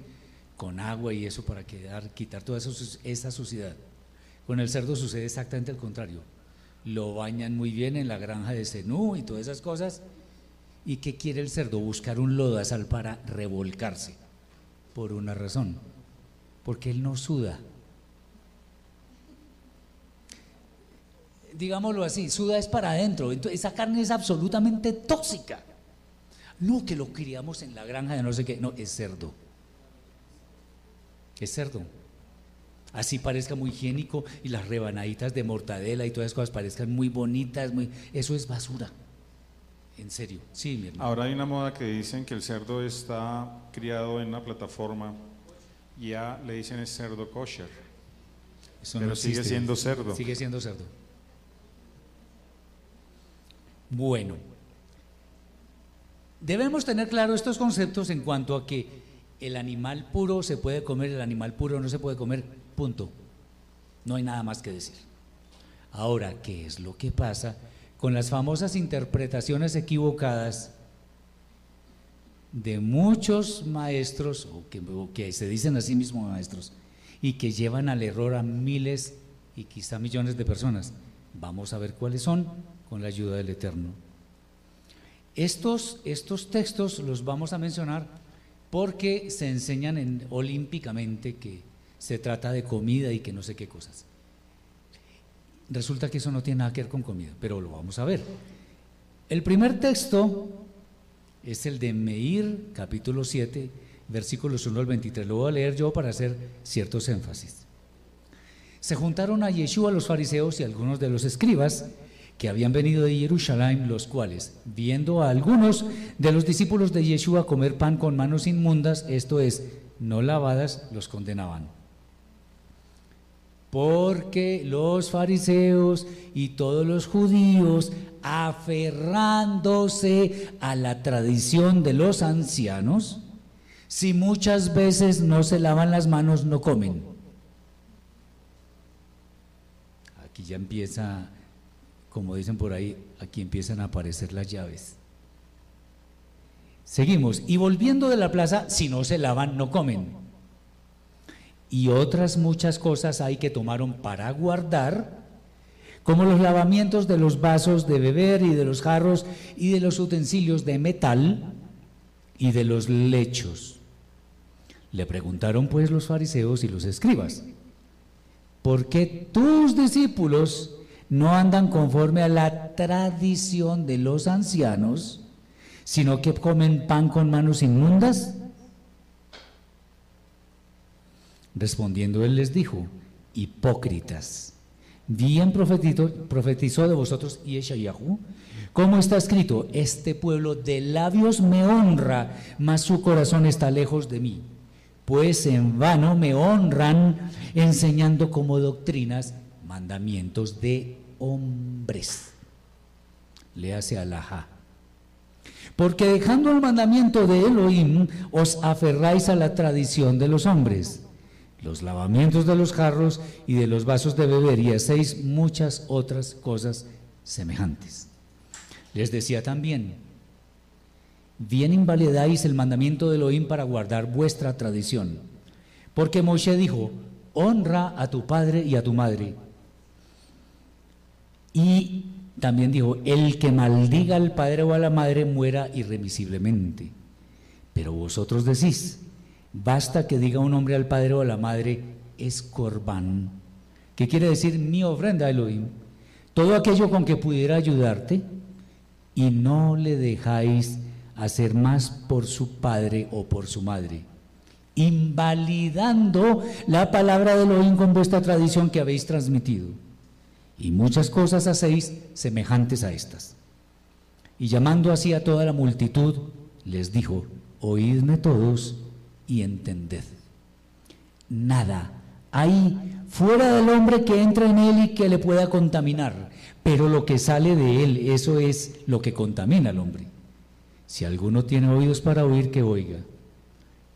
con agua y eso para quedar, quitar toda esa suciedad. Con el cerdo sucede exactamente el contrario. Lo bañan muy bien en la granja de Zenú y todas esas cosas. ¿Y qué quiere el cerdo? Buscar un lodazal para revolcarse. Por una razón. Porque él no suda. Digámoslo así, suda es para adentro. Entonces, esa carne es absolutamente tóxica. No que lo criamos en la granja de no sé qué. No, es cerdo. Es cerdo. Así parezca muy higiénico y las rebanaditas de mortadela y todas esas cosas parezcan muy bonitas, muy, eso es basura. En serio, sí, mi hermano. Ahora hay una moda que dicen que el cerdo está criado en una plataforma y ya le dicen es cerdo kosher. Eso pero no sigue siendo cerdo. Sigue siendo cerdo. Bueno, debemos tener claro estos conceptos en cuanto a que el animal puro se puede comer, el animal puro no se puede comer, punto. No hay nada más que decir. Ahora, ¿qué es lo que pasa con las famosas interpretaciones equivocadas de muchos maestros, o que, se dicen a sí mismos maestros, y que llevan al error a miles y quizá millones de personas? Vamos a ver cuáles son con la ayuda del Eterno. Estos, estos textos los vamos a mencionar porque se enseñan en, olímpicamente que se trata de comida y que no sé qué cosas. Resulta que eso no tiene nada que ver con comida, pero lo vamos a ver. El primer texto es el de Meir, capítulo 7, versículos 1 al 23. Lo voy a leer yo para hacer ciertos énfasis. Se juntaron a Yeshua los fariseos y algunos de los escribas que habían venido de Jerusalén, los cuales, viendo a algunos de los discípulos de Yeshua comer pan con manos inmundas, esto es, no lavadas, los condenaban. Porque los fariseos y todos los judíos, aferrándose a la tradición de los ancianos, si muchas veces no se lavan las manos, no comen. Aquí ya empieza, como dicen por ahí, aquí empiezan a aparecer las llaves. Seguimos. Y volviendo de la plaza, si no se lavan, no comen. Y otras muchas cosas hay que tomaron para guardar, como los lavamientos de los vasos de beber y de los jarros y de los utensilios de metal y de los lechos. Le preguntaron pues los fariseos y los escribas, ¿por qué tus discípulos no andan conforme a la tradición de los ancianos, sino que comen pan con manos inmundas? Respondiendo él les dijo, hipócritas, bien profetizó, de vosotros Yeshayahu, como está escrito, este pueblo de labios me honra, mas su corazón está lejos de mí. Pues en vano me honran enseñando como doctrinas mandamientos de hombres. Le hace alajá. Porque dejando el mandamiento de Elohim, os aferráis a la tradición de los hombres, los lavamientos de los jarros y de los vasos de beber, y hacéis muchas otras cosas semejantes. Les decía también, bien invalidáis el mandamiento de Elohim para guardar vuestra tradición. Porque Moshe dijo, honra a tu padre y a tu madre. Y también dijo, el que maldiga al padre o a la madre muera irremisiblemente. Pero vosotros decís, basta que diga un hombre al padre o a la madre, es corbán. ¿Qué quiere decir mi ofrenda, Elohim? Todo aquello con que pudiera ayudarte y no le dejáis hacer más por su padre o por su madre, invalidando la palabra de Elohim con vuestra tradición que habéis transmitido. Y muchas cosas hacéis semejantes a estas. Y llamando así a toda la multitud, les dijo, oídme todos y entended. Nada hay fuera del hombre que entra en él y que le pueda contaminar, pero lo que sale de él, eso es lo que contamina al hombre. Si alguno tiene oídos para oír, que oiga.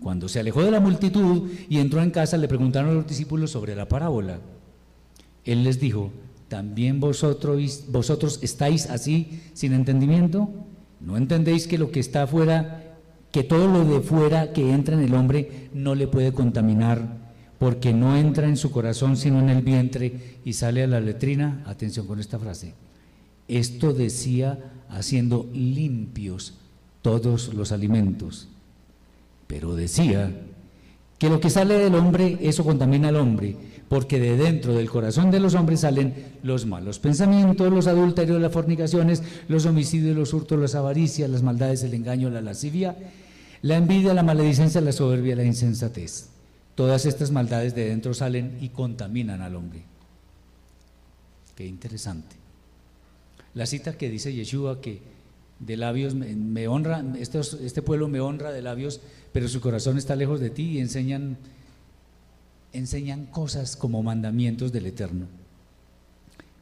Cuando se alejó de la multitud y entró en casa, le preguntaron a los discípulos sobre la parábola. Él les dijo, ¿también vosotros, vosotros estáis así sin entendimiento? ¿No entendéis que lo que está afuera, que todo lo de fuera que entra en el hombre no le puede contaminar, porque no entra en su corazón sino en el vientre y sale a la letrina? Atención con esta frase. Esto decía haciendo limpios todos los alimentos. Pero decía que lo que sale del hombre, eso contamina al hombre, porque de dentro del corazón de los hombres salen los malos pensamientos, los adulterios, las fornicaciones, los homicidios, los hurtos, las avaricias, las maldades, el engaño, la lascivia, la envidia, la maledicencia, la soberbia, la insensatez. Todas estas maldades de dentro salen y contaminan al hombre. Qué interesante. La cita que dice Yeshua que de labios me, honra, este pueblo me honra de labios, pero su corazón está lejos de ti y enseñan, enseñan cosas como mandamientos del Eterno.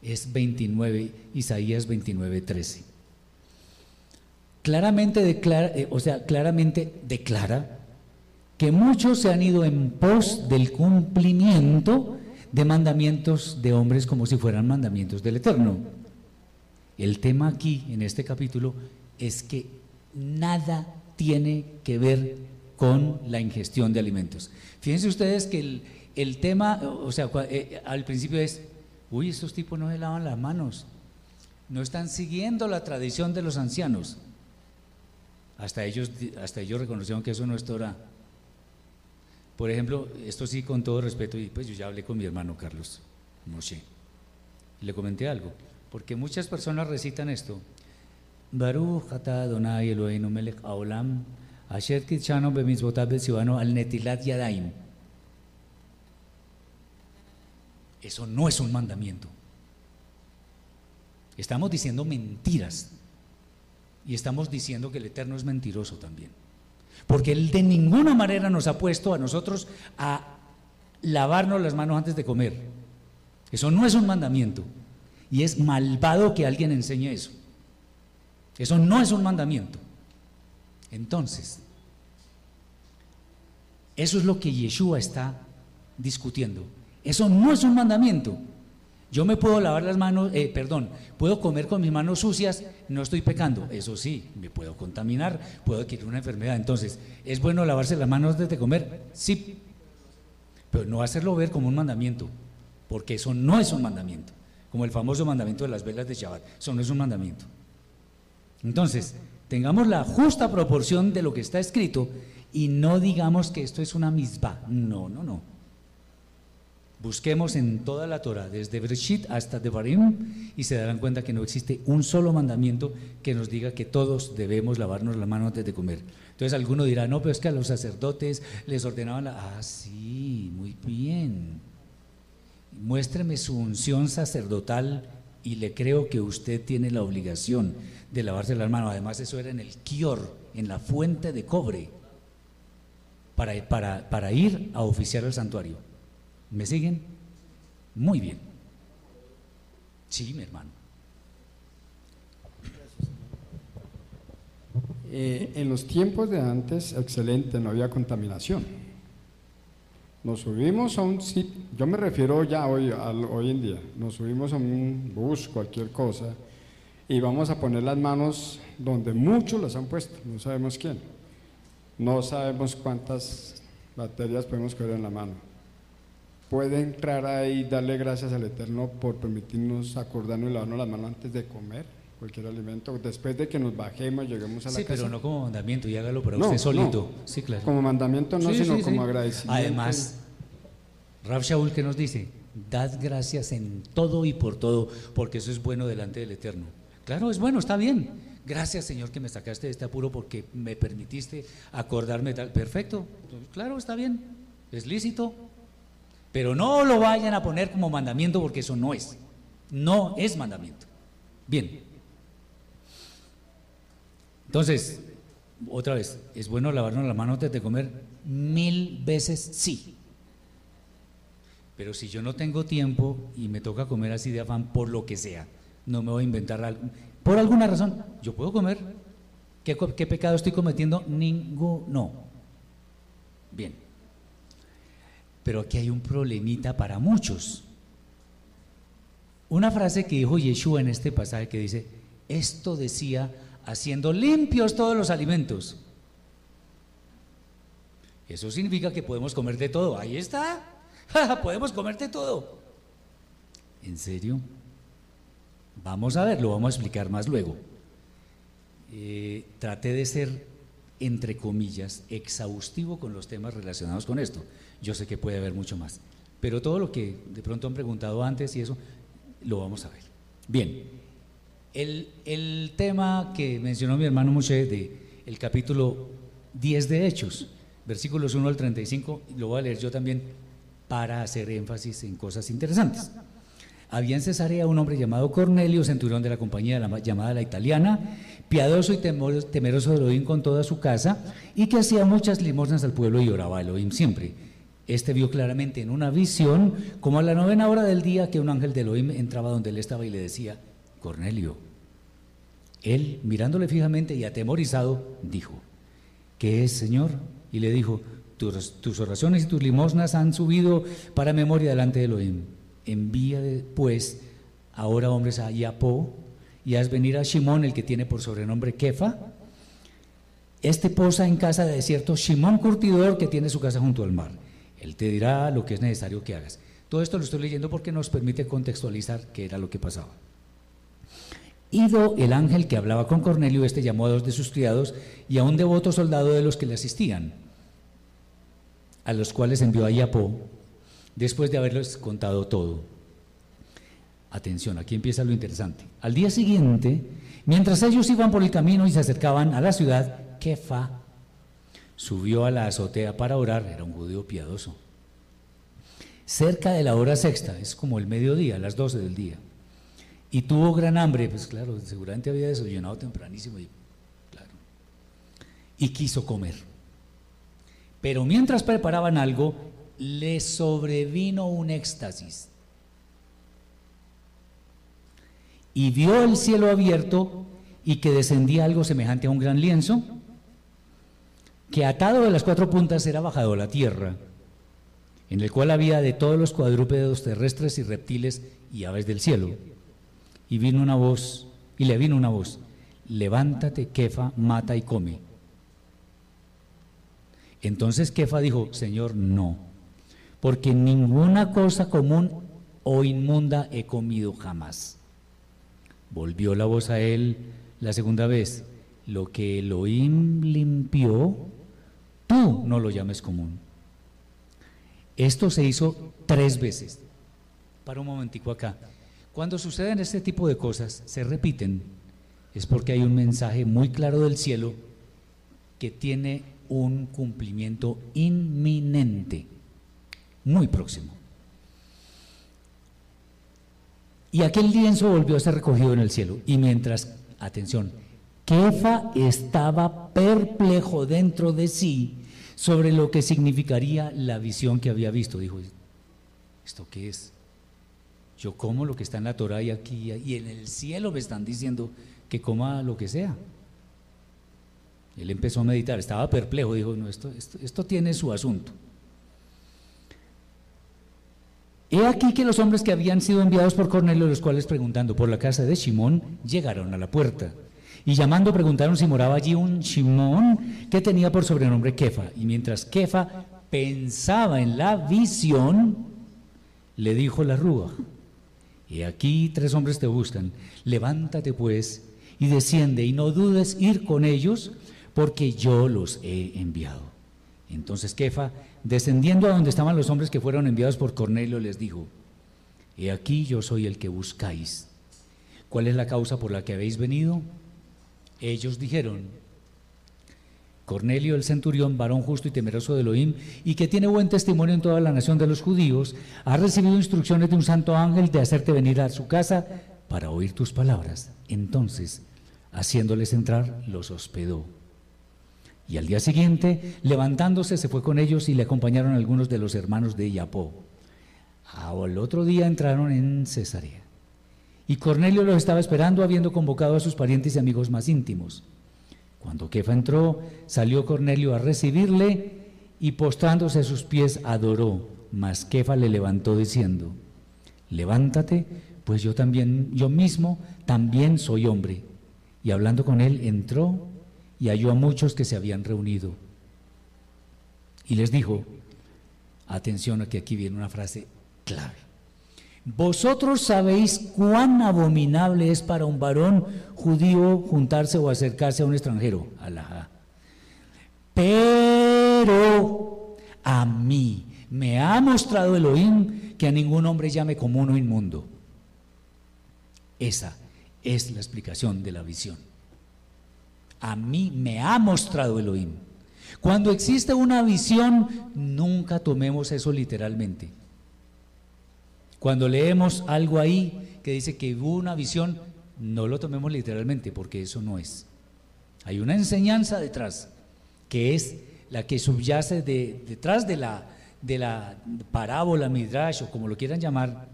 Es 29, Isaías 29, 13. Claramente declara, eh, o sea, claramente declara que muchos se han ido en pos del cumplimiento de mandamientos de hombres como si fueran mandamientos del Eterno. El tema aquí, en este capítulo, es que nada tiene que ver con la ingestión de alimentos. Fíjense ustedes que el, tema, o sea, eh, al principio es, uy, estos tipos no se lavan las manos, no están siguiendo la tradición de los ancianos. Hasta ellos, hasta ellos reconocieron que eso no es Torah. Por ejemplo, esto sí con todo respeto, y pues yo ya hablé con mi hermano Carlos Moshe, le comenté algo. Porque muchas personas recitan esto. Eso no es un mandamiento. Estamos diciendo mentiras. Y estamos diciendo que el Eterno es mentiroso también. Porque Él de ninguna manera nos ha puesto a nosotros a lavarnos las manos antes de comer. Eso no es un mandamiento. Y es malvado que alguien enseñe eso. Eso no es un mandamiento. Entonces, eso es lo que Yeshua está discutiendo. Eso no es un mandamiento. Yo me puedo lavar las manos, eh, perdón, puedo comer con mis manos sucias, no estoy pecando. Eso sí, me puedo contaminar, puedo adquirir una enfermedad. Entonces, ¿es bueno lavarse las manos antes de comer? Sí, pero no hacerlo ver como un mandamiento, porque eso no es un mandamiento como el famoso mandamiento de las velas de Shabbat. Eso no es un mandamiento. Entonces, tengamos la justa proporción de lo que está escrito y no digamos que esto es una misma. No, no, no. Busquemos en toda la Torah, desde Bereshit hasta Devarim, y se darán cuenta que no existe un solo mandamiento que nos diga que todos debemos lavarnos la mano antes de comer. Entonces alguno dirá, no, pero es que a los sacerdotes les ordenaban la... Ah, sí, muy bien. muéstreme su unción sacerdotal y le creo que usted tiene la obligación de lavarse las manos. Además, eso era en el Kior, en la fuente de cobre, para, para ir a oficiar al santuario. ¿Me siguen? Muy bien. Sí, mi hermano. Eh, en los tiempos de antes, excelente, no había contaminación. Nos subimos a un sitio, yo me refiero ya hoy, al, hoy en día, nos subimos a un bus, cualquier cosa, y vamos a poner las manos donde muchos las han puesto, no sabemos quién. No sabemos cuántas bacterias podemos coger en la mano. Puede entrar ahí y darle gracias al Eterno por permitirnos acordarnos y lavarnos las manos antes de comer cualquier alimento, después de que nos bajemos, lleguemos a la Sí, casa. pero no como mandamiento, y hágalo para No, usted solito. no. Sí, claro. Como mandamiento no, Sí, sino sí, como sí. agradecimiento. Además, Rab Shaul que nos dice, dad gracias en todo y por todo, porque eso es bueno delante del Eterno. Claro, es bueno, está bien. Gracias Señor que me sacaste de este apuro porque me permitiste acordarme tal. Perfecto, claro, está bien, es lícito. Pero no lo vayan a poner como mandamiento porque eso no es. No es mandamiento. Bien. Entonces, otra vez, ¿es bueno lavarnos las manos antes de comer? Mil veces sí. Pero si yo no tengo tiempo y me toca comer así de afán por lo que sea, no me voy a inventar algo. Por alguna razón, yo puedo comer. ¿Qué, qué pecado estoy cometiendo? Ninguno. Bien. Pero aquí hay un problemita para muchos. Una frase que dijo Yeshua en este pasaje que dice, esto decía haciendo limpios todos los alimentos. Eso significa que podemos comer de todo. Ahí está. [laughs] podemos comer de todo. ¿En serio? Vamos a ver, lo vamos a explicar más luego. Eh, traté de ser, entre comillas, exhaustivo con los temas relacionados con esto. Yo sé que puede haber mucho más. Pero todo lo que de pronto han preguntado antes y eso, lo vamos a ver. Bien, el, el tema que mencionó mi hermano Moshe de el capítulo 10 de Hechos, versículos 1 al 35, lo voy a leer yo también para hacer énfasis en cosas interesantes. Había en Cesarea un hombre llamado Cornelio, centurión de la compañía llamada la italiana, piadoso y temeroso de Elohim con toda su casa, y que hacía muchas limosnas al pueblo y oraba a Elohim siempre. Este vio claramente en una visión, como a la novena hora del día, que un ángel de Elohim entraba donde él estaba y le decía, Cornelio. Él, mirándole fijamente y atemorizado, dijo, ¿qué es, Señor? Y le dijo, tus, oraciones y tus limosnas han subido para memoria delante de Elohim. Envía pues ahora hombres a Yapó y haz venir a Shimón, el que tiene por sobrenombre Kefa. Este posa en casa de cierto Shimón Curtidor que tiene su casa junto al mar. Él te dirá lo que es necesario que hagas. Todo esto lo estoy leyendo porque nos permite contextualizar qué era lo que pasaba. Ido el ángel que hablaba con Cornelio, este llamó a dos de sus criados y a un devoto soldado de los que le asistían, a los cuales envió a Yapó, después de haberles contado todo. Atención, aquí empieza lo interesante. Al día siguiente, mientras ellos iban por el camino y se acercaban a la ciudad, Kefa subió a la azotea para orar, era un judío piadoso. Cerca de la hora sexta, es como el mediodía, las 12 del día. Y tuvo gran hambre, pues claro, seguramente había desayunado tempranísimo y claro. Y quiso comer. Pero mientras preparaban algo, le sobrevino un éxtasis. Y vio el cielo abierto y que descendía algo semejante a un gran lienzo, que atado de las cuatro puntas era bajado a la tierra, en el cual había de todos los cuadrúpedos terrestres y reptiles y aves del cielo. Y vino una voz, y le vino una voz, levántate, Kefa, mata y come. Entonces Kefa dijo, Señor, no, porque ninguna cosa común o inmunda he comido jamás. Volvió la voz a él la segunda vez, lo que Elohim limpió, tú no lo llames común. Esto se hizo tres veces. Para un momentico acá. Cuando suceden este tipo de cosas, se repiten, es porque hay un mensaje muy claro del cielo que tiene un cumplimiento inminente, muy próximo. Y aquel lienzo volvió a ser recogido en el cielo. Y mientras, atención, Kefa estaba perplejo dentro de sí sobre lo que significaría la visión que había visto. Dijo, ¿esto qué es? Yo como lo que está en la Torah y aquí y en el cielo me están diciendo que coma lo que sea. Él empezó a meditar, estaba perplejo, dijo, no, esto, esto, esto tiene su asunto. He aquí que los hombres que habían sido enviados por Cornelio, los cuales preguntando por la casa de Simón, llegaron a la puerta. Y llamando preguntaron si moraba allí un Simón que tenía por sobrenombre Kefa. Y mientras Kefa pensaba en la visión, le dijo la rúa, y aquí tres hombres te buscan, levántate pues y desciende y no dudes ir con ellos, porque yo los he enviado. Entonces Kefa, descendiendo a donde estaban los hombres que fueron enviados por Cornelio, les dijo, He aquí yo soy el que buscáis. ¿Cuál es la causa por la que habéis venido? Ellos dijeron, Cornelio el centurión, varón justo y temeroso de Elohim, y que tiene buen testimonio en toda la nación de los judíos, ha recibido instrucciones de un santo ángel de hacerte venir a su casa para oír tus palabras. Entonces, haciéndoles entrar, los hospedó. Y al día siguiente, levantándose, se fue con ellos y le acompañaron algunos de los hermanos de Yapó. Al otro día entraron en Cesarea. Y Cornelio los estaba esperando, habiendo convocado a sus parientes y amigos más íntimos. Cuando Kefa entró, salió Cornelio a recibirle y postrándose a sus pies adoró. Mas Kefa le levantó diciendo: Levántate, pues yo también, yo mismo también soy hombre. Y hablando con él, entró y halló a muchos que se habían reunido. Y les dijo, atención a que aquí viene una frase clave. Vosotros sabéis cuán abominable es para un varón judío juntarse o acercarse a un extranjero. Alá. Pero a mí me ha mostrado Elohim que a ningún hombre llame como uno inmundo. Esa es la explicación de la visión a mí me ha mostrado Elohim. Cuando existe una visión, nunca tomemos eso literalmente. Cuando leemos algo ahí que dice que hubo una visión, no lo tomemos literalmente porque eso no es. Hay una enseñanza detrás, que es la que subyace detrás de la, de la parábola, midrash o como lo quieran llamar,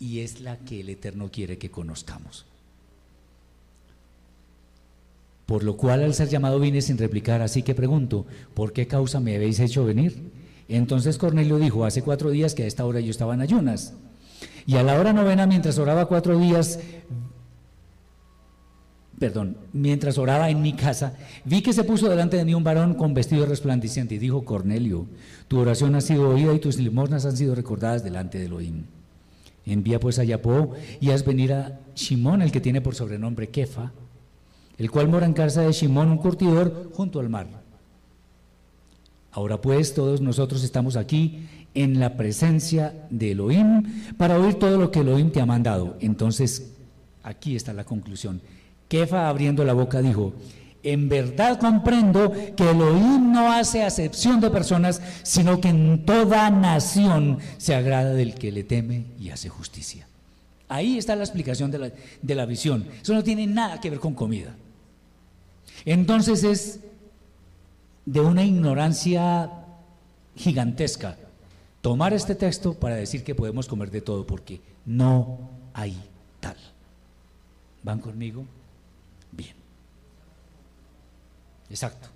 y es la que el Eterno quiere que conozcamos. Por lo cual al ser llamado vine sin replicar, así que pregunto, ¿por qué causa me habéis hecho venir? Entonces Cornelio dijo, hace cuatro días que a esta hora yo estaba en ayunas. Y a la hora novena, mientras oraba cuatro días, perdón, mientras oraba en mi casa, vi que se puso delante de mí un varón con vestido resplandeciente y dijo, Cornelio, tu oración ha sido oída y tus limosnas han sido recordadas delante de Elohim. Envía pues a Yapó y haz venir a Simón, el que tiene por sobrenombre Kefa, el cual mora en casa de Simón, un curtidor, junto al mar. Ahora pues todos nosotros estamos aquí en la presencia de Elohim para oír todo lo que Elohim te ha mandado. Entonces, aquí está la conclusión. Kefa abriendo la boca dijo, en verdad comprendo que Elohim no hace acepción de personas, sino que en toda nación se agrada del que le teme y hace justicia. Ahí está la explicación de la, de la visión. Eso no tiene nada que ver con comida. Entonces es de una ignorancia gigantesca tomar este texto para decir que podemos comer de todo, porque no hay tal. ¿Van conmigo? Bien. Exacto.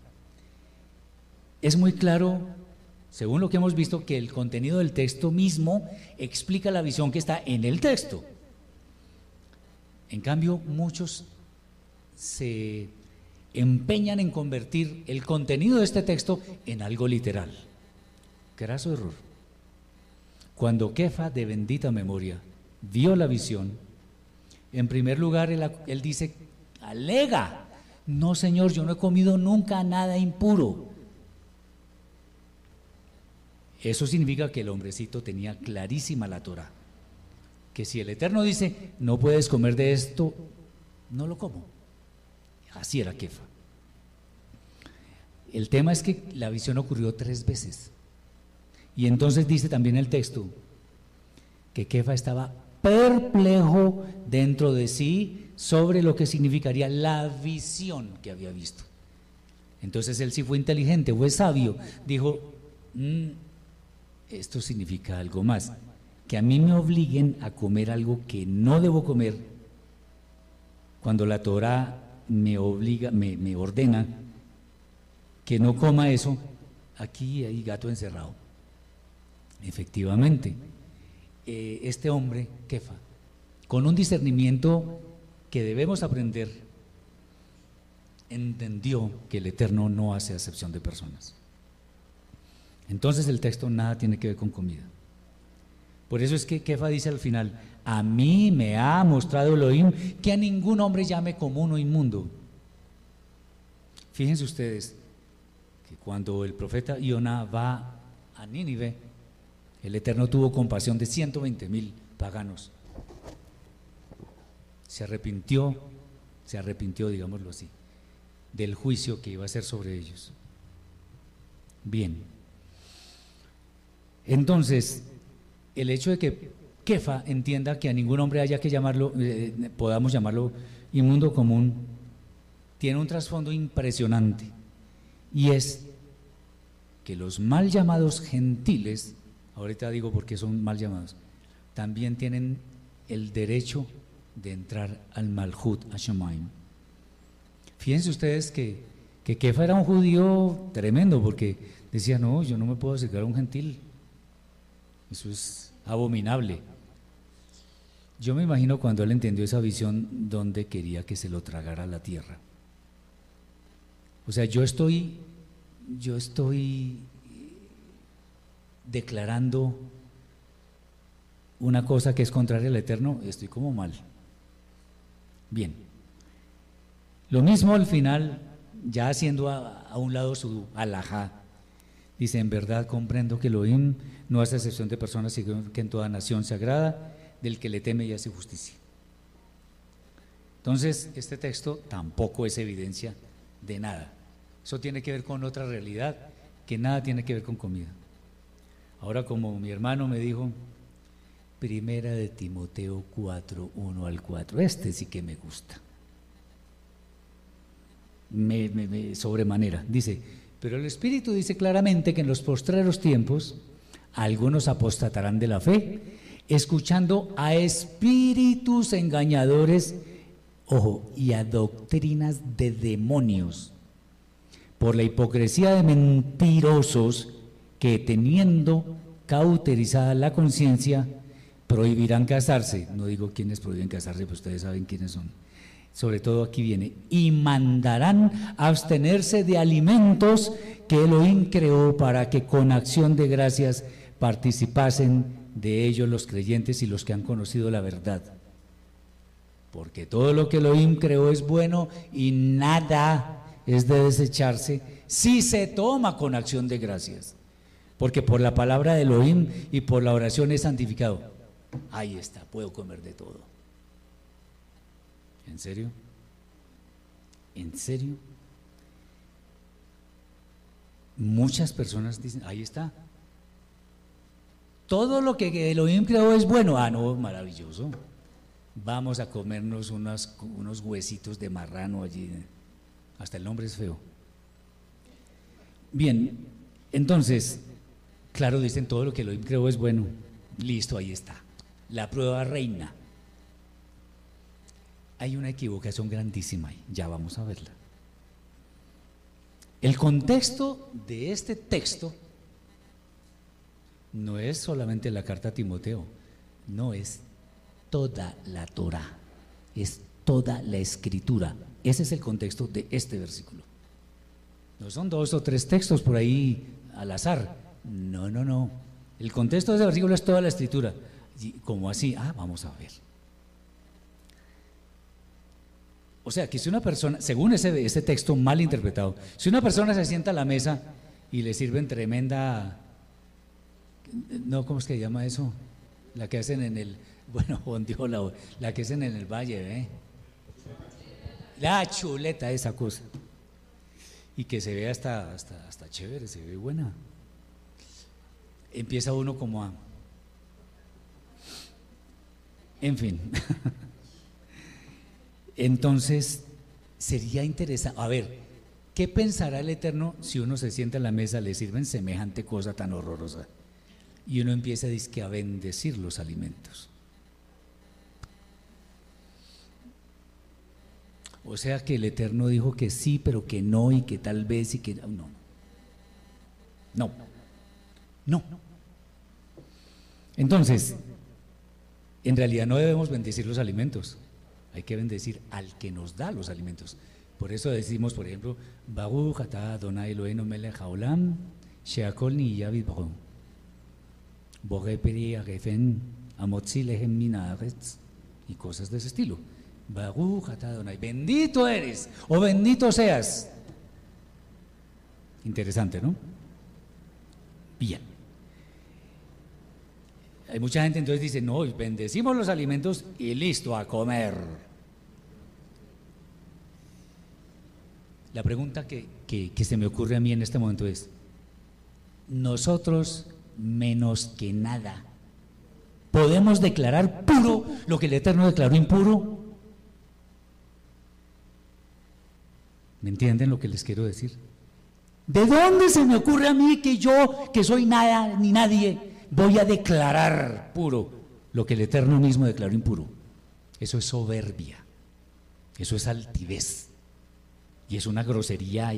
Es muy claro, según lo que hemos visto, que el contenido del texto mismo explica la visión que está en el texto. En cambio, muchos se empeñan en convertir el contenido de este texto en algo literal. Graso error. Cuando Kefa, de bendita memoria, vio la visión, en primer lugar él, él dice, alega, no señor, yo no he comido nunca nada impuro. Eso significa que el hombrecito tenía clarísima la Torah. Que si el Eterno dice, no puedes comer de esto, no lo como. Así era Kefa. El tema es que la visión ocurrió tres veces. Y entonces dice también el texto que Kefa estaba perplejo dentro de sí sobre lo que significaría la visión que había visto. Entonces él sí fue inteligente, fue sabio, dijo, "Mm, esto significa algo más, que a mí me obliguen a comer algo que no debo comer, cuando la Torah me obliga, me, me ordena que no coma eso, aquí hay gato encerrado. Efectivamente, eh, este hombre, Kefa, con un discernimiento que debemos aprender, entendió que el Eterno no hace acepción de personas. Entonces el texto nada tiene que ver con comida. Por eso es que Kefa dice al final, a mí me ha mostrado Elohim que a ningún hombre llame común o inmundo. Fíjense ustedes que cuando el profeta Iona va a Nínive, el Eterno tuvo compasión de 120 mil paganos. Se arrepintió, se arrepintió, digámoslo así, del juicio que iba a hacer sobre ellos. Bien. Entonces, el hecho de que Kefa entienda que a ningún hombre haya que llamarlo, eh, podamos llamarlo inmundo común, tiene un trasfondo impresionante. Y es que los mal llamados gentiles, ahorita digo por qué son mal llamados, también tienen el derecho de entrar al Malhut Hashemayim. Fíjense ustedes que, que Kefa era un judío tremendo porque decía, no, yo no me puedo acercar a un gentil. Eso es abominable. Yo me imagino cuando él entendió esa visión donde quería que se lo tragara la tierra. O sea, yo estoy, yo estoy declarando una cosa que es contraria al Eterno, estoy como mal. Bien. Lo mismo al final, ya haciendo a, a un lado su alajá, dice, en verdad comprendo que Elohim no hace excepción de personas, sino que en toda nación se agrada del que le teme y hace justicia. Entonces, este texto tampoco es evidencia de nada. Eso tiene que ver con otra realidad que nada tiene que ver con comida. Ahora, como mi hermano me dijo, primera de Timoteo 4, 1 al 4, este sí que me gusta. Me, sobremanera. Dice, pero el Espíritu dice claramente que en los postreros tiempos algunos apostatarán de la fe, escuchando a espíritus engañadores, ojo, y a doctrinas de demonios, por la hipocresía de mentirosos que teniendo cauterizada la conciencia, prohibirán casarse. No digo quiénes prohíben casarse, pues ustedes saben quiénes son. Sobre todo aquí viene, y mandarán abstenerse de alimentos que Elohim creó para que con acción de gracias participasen de ellos los creyentes y los que han conocido la verdad. Porque todo lo que Elohim creó es bueno y nada es de desecharse si se toma con acción de gracias. Porque por la palabra de Elohim y por la oración es santificado. Ahí está, puedo comer de todo. ¿En serio? ¿En serio? Muchas personas dicen, ahí está. Todo lo que Elohim creó es bueno. Ah, no, maravilloso. Vamos a comernos unos, huesitos de marrano allí. Hasta el nombre es feo. Bien, entonces, claro, dicen todo lo que Elohim creó es bueno. Listo, ahí está. La prueba reina. Hay una equivocación grandísima ahí, ya vamos a verla. El contexto de este texto no es solamente la carta a Timoteo, no es toda la Torah, es toda la escritura. Ese es el contexto de este versículo. No son dos o tres textos por ahí al azar. No, no, no. El contexto de ese versículo es toda la escritura. ¿Cómo así? Ah, vamos a ver. O sea, que si una persona, según ese, texto mal interpretado, si una persona se sienta a la mesa y le sirven tremenda, no, ¿cómo es que se llama eso? La que hacen en el, [laughs] bueno, la, la que hacen en el valle, ¿eh? La chuleta, esa cosa. Y que se ve hasta, hasta, hasta chévere, se ve buena. Empieza uno como a... En fin. [laughs] Entonces, sería interesante, a ver, ¿qué pensará el Eterno si uno se sienta en la mesa, le sirven semejante cosa tan horrorosa? Y uno empieza a, a bendecir los alimentos. O sea que el Eterno dijo que sí, pero que no, y que tal vez, y que no. No. No. Entonces, en realidad no debemos bendecir los alimentos, hay que bendecir al que nos da los alimentos. Por eso decimos, por ejemplo, Baruch atah Adonai Eloheinu melech haolam, sheakol niya bidbaro. Boré peri amotzi lehem y cosas de ese estilo. Baruch atah Adonai, bendito eres, o bendito seas. Interesante, ¿no? Bien. Hay mucha gente entonces dice, no, bendecimos los alimentos y listo, a comer. La pregunta que, se me ocurre a mí en este momento es, nosotros menos que nada, ¿podemos declarar puro lo que el Eterno declaró impuro? ¿Me entienden lo que les quiero decir? ¿De dónde se me ocurre a mí que yo, que soy nada ni nadie, voy a declarar puro lo que el Eterno mismo declaró impuro. Eso es soberbia, eso es altivez y es una grosería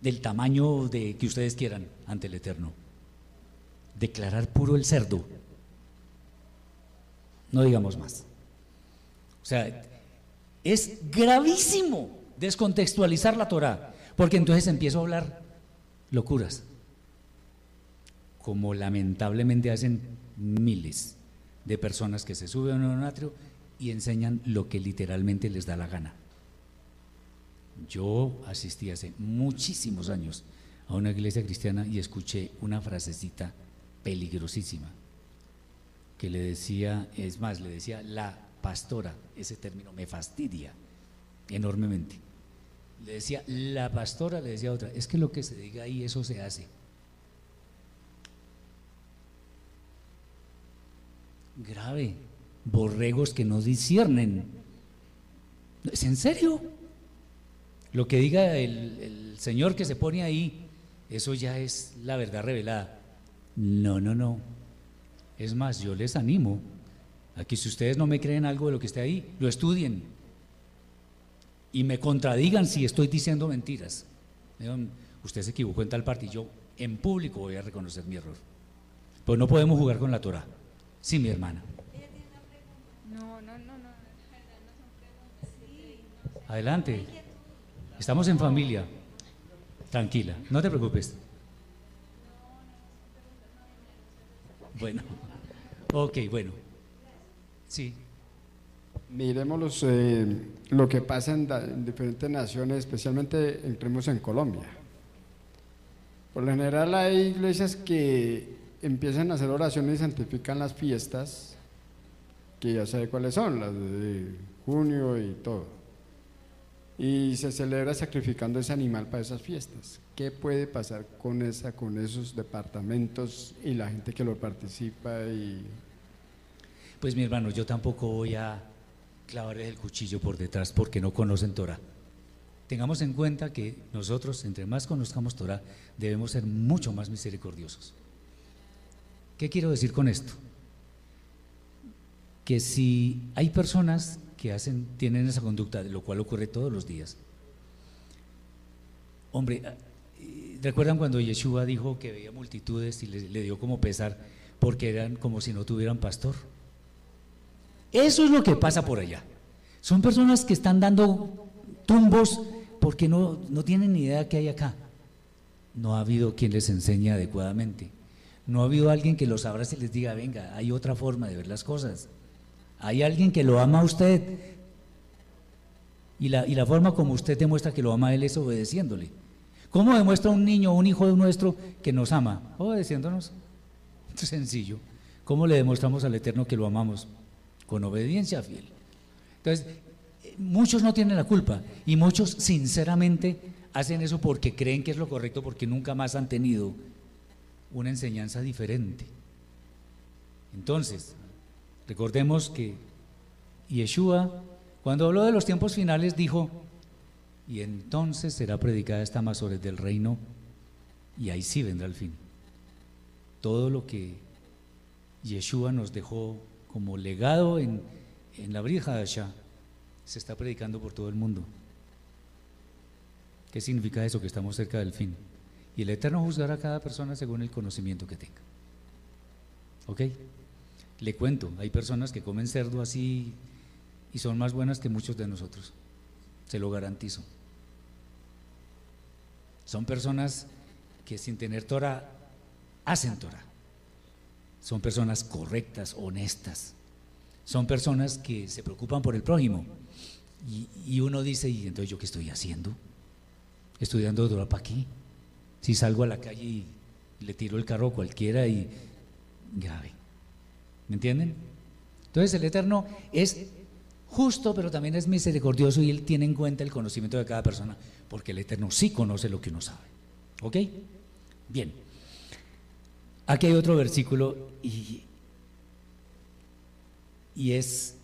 del tamaño de que ustedes quieran ante el Eterno. Declarar puro el cerdo. No digamos más. O sea, es gravísimo descontextualizar la Torah, porque entonces empiezo a hablar locuras como lamentablemente hacen miles de personas que se suben a un atrio y enseñan lo que literalmente les da la gana. Yo asistí hace muchísimos años a una iglesia cristiana y escuché una frasecita peligrosísima que le decía, es más, le decía la pastora, ese término me fastidia enormemente. Le decía la pastora, le decía otra, es que lo que se diga ahí, eso se hace. grave. Borregos que no disciernen. ¿Es en serio? Lo que diga el, Señor que se pone ahí, eso ya es la verdad revelada. No, no, no. Es más, yo les animo a que si ustedes no me creen algo de lo que esté ahí, lo estudien y me contradigan si estoy diciendo mentiras. Usted se equivocó en tal parte y yo en público voy a reconocer mi error. Pues no podemos jugar con la Torah. Sí, mi hermana. No, no, no, no. Adelante. Estamos en familia. Tranquila, no te preocupes. Bueno, [laughs] ok, bueno. Sí. Miremos eh, lo que pasa en, diferentes naciones, especialmente entremos en Colombia. Por lo general hay iglesias que empiezan a hacer oraciones y santifican las fiestas, que ya sabe cuáles son, las de junio y todo. Y se celebra sacrificando ese animal para esas fiestas. ¿Qué puede pasar con, esa, con esos departamentos y la gente que lo participa? Pues mi hermano, yo tampoco voy a clavarles el cuchillo por detrás porque no conocen Torah. Tengamos en cuenta que nosotros, entre más conozcamos Torah, debemos ser mucho más misericordiosos. ¿Qué quiero decir con esto? Que si hay personas que hacen, tienen esa conducta, lo cual ocurre todos los días. Hombre, ah, ¿recuerdan cuando Yeshua dijo que veía multitudes y le, dio como pesar porque eran como si no tuvieran pastor? Eso es lo que pasa por allá. Son personas que están dando tumbos porque no, no tienen ni idea qué hay acá. No ha habido quien les enseñe adecuadamente. No ha habido alguien que los abrace y les diga, venga, hay otra forma de ver las cosas. Hay alguien que lo ama a usted. Y la, y la forma como usted demuestra que lo ama a él es obedeciéndole. ¿Cómo demuestra un niño o un hijo nuestro que nos ama? Obedeciéndonos. Sencillo. ¿Cómo le demostramos al Eterno que lo amamos? Con obediencia fiel. Entonces, muchos no tienen la culpa y muchos sinceramente hacen eso porque creen que es lo correcto porque nunca más han tenido una enseñanza diferente. Entonces, Recordemos que Yeshua, cuando habló de los tiempos finales, dijo, y entonces será predicada esta Mazores del reino, y ahí sí vendrá el fin. Todo lo que Yeshua nos dejó como legado en, en la Brija de allá, se está predicando por todo el mundo. ¿Qué significa eso? Que estamos cerca del fin. Y el Eterno juzgará a cada persona según el conocimiento que tenga. ¿Ok? Le cuento, hay personas que comen cerdo así y son más buenas que muchos de nosotros. Se lo garantizo. Son personas que sin tener Torah hacen Torah. Son personas correctas, honestas. Son personas que se preocupan por el prójimo. Y, uno dice, ¿y entonces yo qué estoy haciendo? Estudiando Torah para aquí. Si salgo a la calle y le tiro el carro a cualquiera y grave. ¿Me entienden? Entonces el Eterno es justo, pero también es misericordioso y Él tiene en cuenta el conocimiento de cada persona, porque el Eterno sí conoce lo que uno sabe. ¿Ok? Bien. Aquí hay otro versículo y, y es,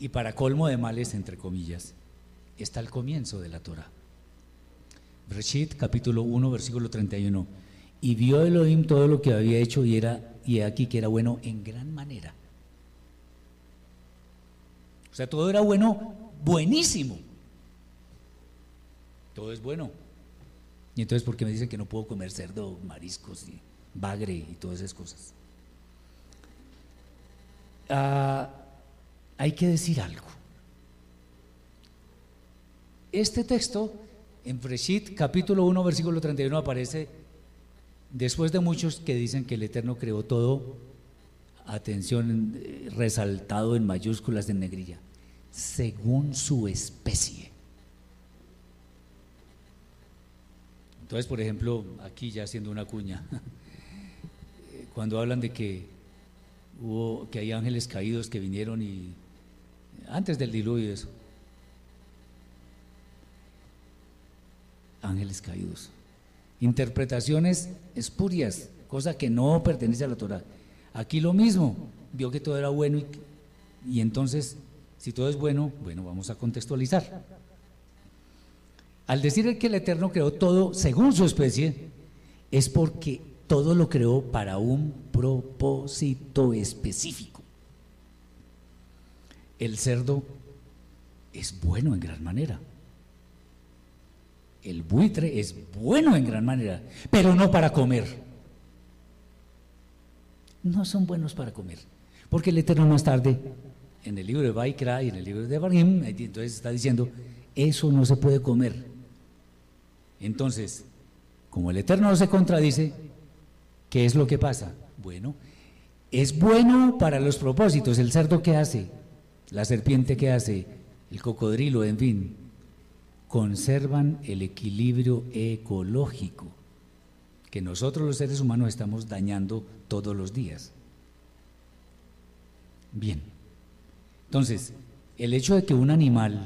y para colmo de males, entre comillas, está al comienzo de la Torah. Reshit, capítulo 1, versículo 31. Y vio Elohim todo lo que había hecho y era y aquí que era bueno en gran manera. O sea, todo era bueno, buenísimo. Todo es bueno. Y entonces, ¿por qué me dicen que no puedo comer cerdo, mariscos y bagre y todas esas cosas? Ah, hay que decir algo. Este texto en Freshit, capítulo 1, versículo 31, aparece después de muchos que dicen que el Eterno creó todo, atención, eh, resaltado en mayúsculas de negrilla, según su especie. Entonces, por ejemplo, aquí ya haciendo una cuña, [laughs] cuando hablan de que hubo, que hay ángeles caídos que vinieron y antes del diluvio eso, ángeles caídos. Interpretaciones espurias, cosa que no pertenece a la Torah. Aquí lo mismo, vio que todo era bueno y, y entonces, si todo es bueno, bueno, vamos a contextualizar. Al decir que el Eterno creó todo según su especie, es porque todo lo creó para un propósito específico. El cerdo es bueno en gran manera. El buitre es bueno en gran manera, pero no para comer. No son buenos para comer. Porque el Eterno más tarde, en el libro de Baikra y en el libro de Barim, entonces está diciendo, eso no se puede comer. Entonces, como el Eterno no se contradice, ¿qué es lo que pasa? Bueno, es bueno para los propósitos. El cerdo que hace, la serpiente que hace, el cocodrilo, en fin, conservan el equilibrio ecológico que nosotros los seres humanos estamos dañando todos los días. Bien, entonces, el hecho de que un animal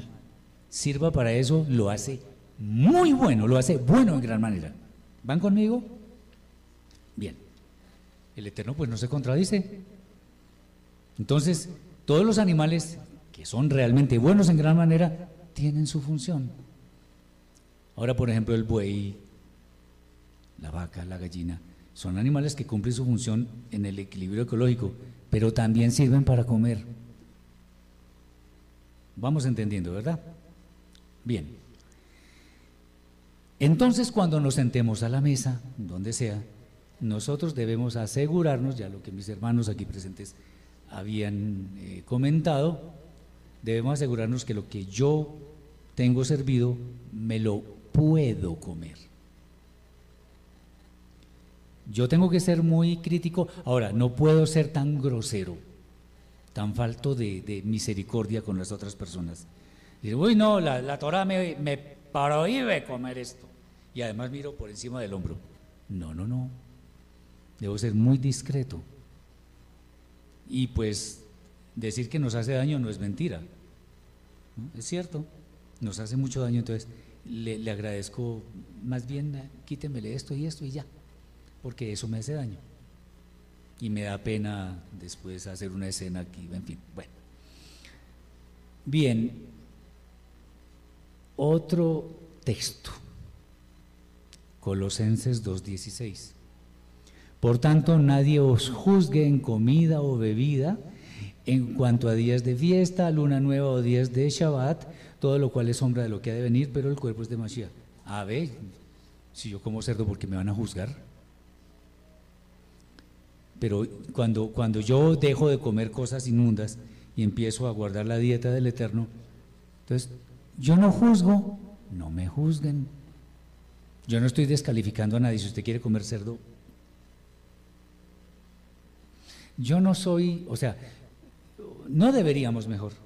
sirva para eso lo hace muy bueno, lo hace bueno en gran manera. ¿Van conmigo? Bien, el Eterno pues no se contradice. Entonces, todos los animales que son realmente buenos en gran manera tienen su función. Ahora, por ejemplo, el buey, la vaca, la gallina, son animales que cumplen su función en el equilibrio ecológico, pero también sirven para comer. Vamos entendiendo, ¿verdad? Bien. Entonces, cuando nos sentemos a la mesa, donde sea, nosotros debemos asegurarnos, ya lo que mis hermanos aquí presentes habían eh, comentado, debemos asegurarnos que lo que yo tengo servido me lo puedo comer. Yo tengo que ser muy crítico. Ahora, no puedo ser tan grosero, tan falto de, misericordia con las otras personas. Dice, uy, no, la, la Torah me, me prohíbe comer esto. Y además miro por encima del hombro. No, no, no. Debo ser muy discreto. Y pues decir que nos hace daño no es mentira. Es cierto, nos hace mucho daño. Entonces, le, agradezco, más bien quítemele esto y esto y ya, porque eso me hace daño. y me da pena después hacer una escena aquí, en fin, bueno. Bien, otro texto, Colosenses 2.16. Por tanto, nadie os juzgue en comida o bebida, en cuanto a días de fiesta, luna nueva o días de Shabbat, todo lo cual es sombra de lo que ha de venir, pero el cuerpo es de Mashiach. A ver, si yo como cerdo, ¿por qué me van a juzgar? Pero cuando, cuando yo dejo de comer cosas inmundas y empiezo a guardar la dieta del Eterno, entonces yo no juzgo, no me juzguen. Yo no estoy descalificando a nadie. Si usted quiere comer cerdo, yo no soy, o sea, no deberíamos mejor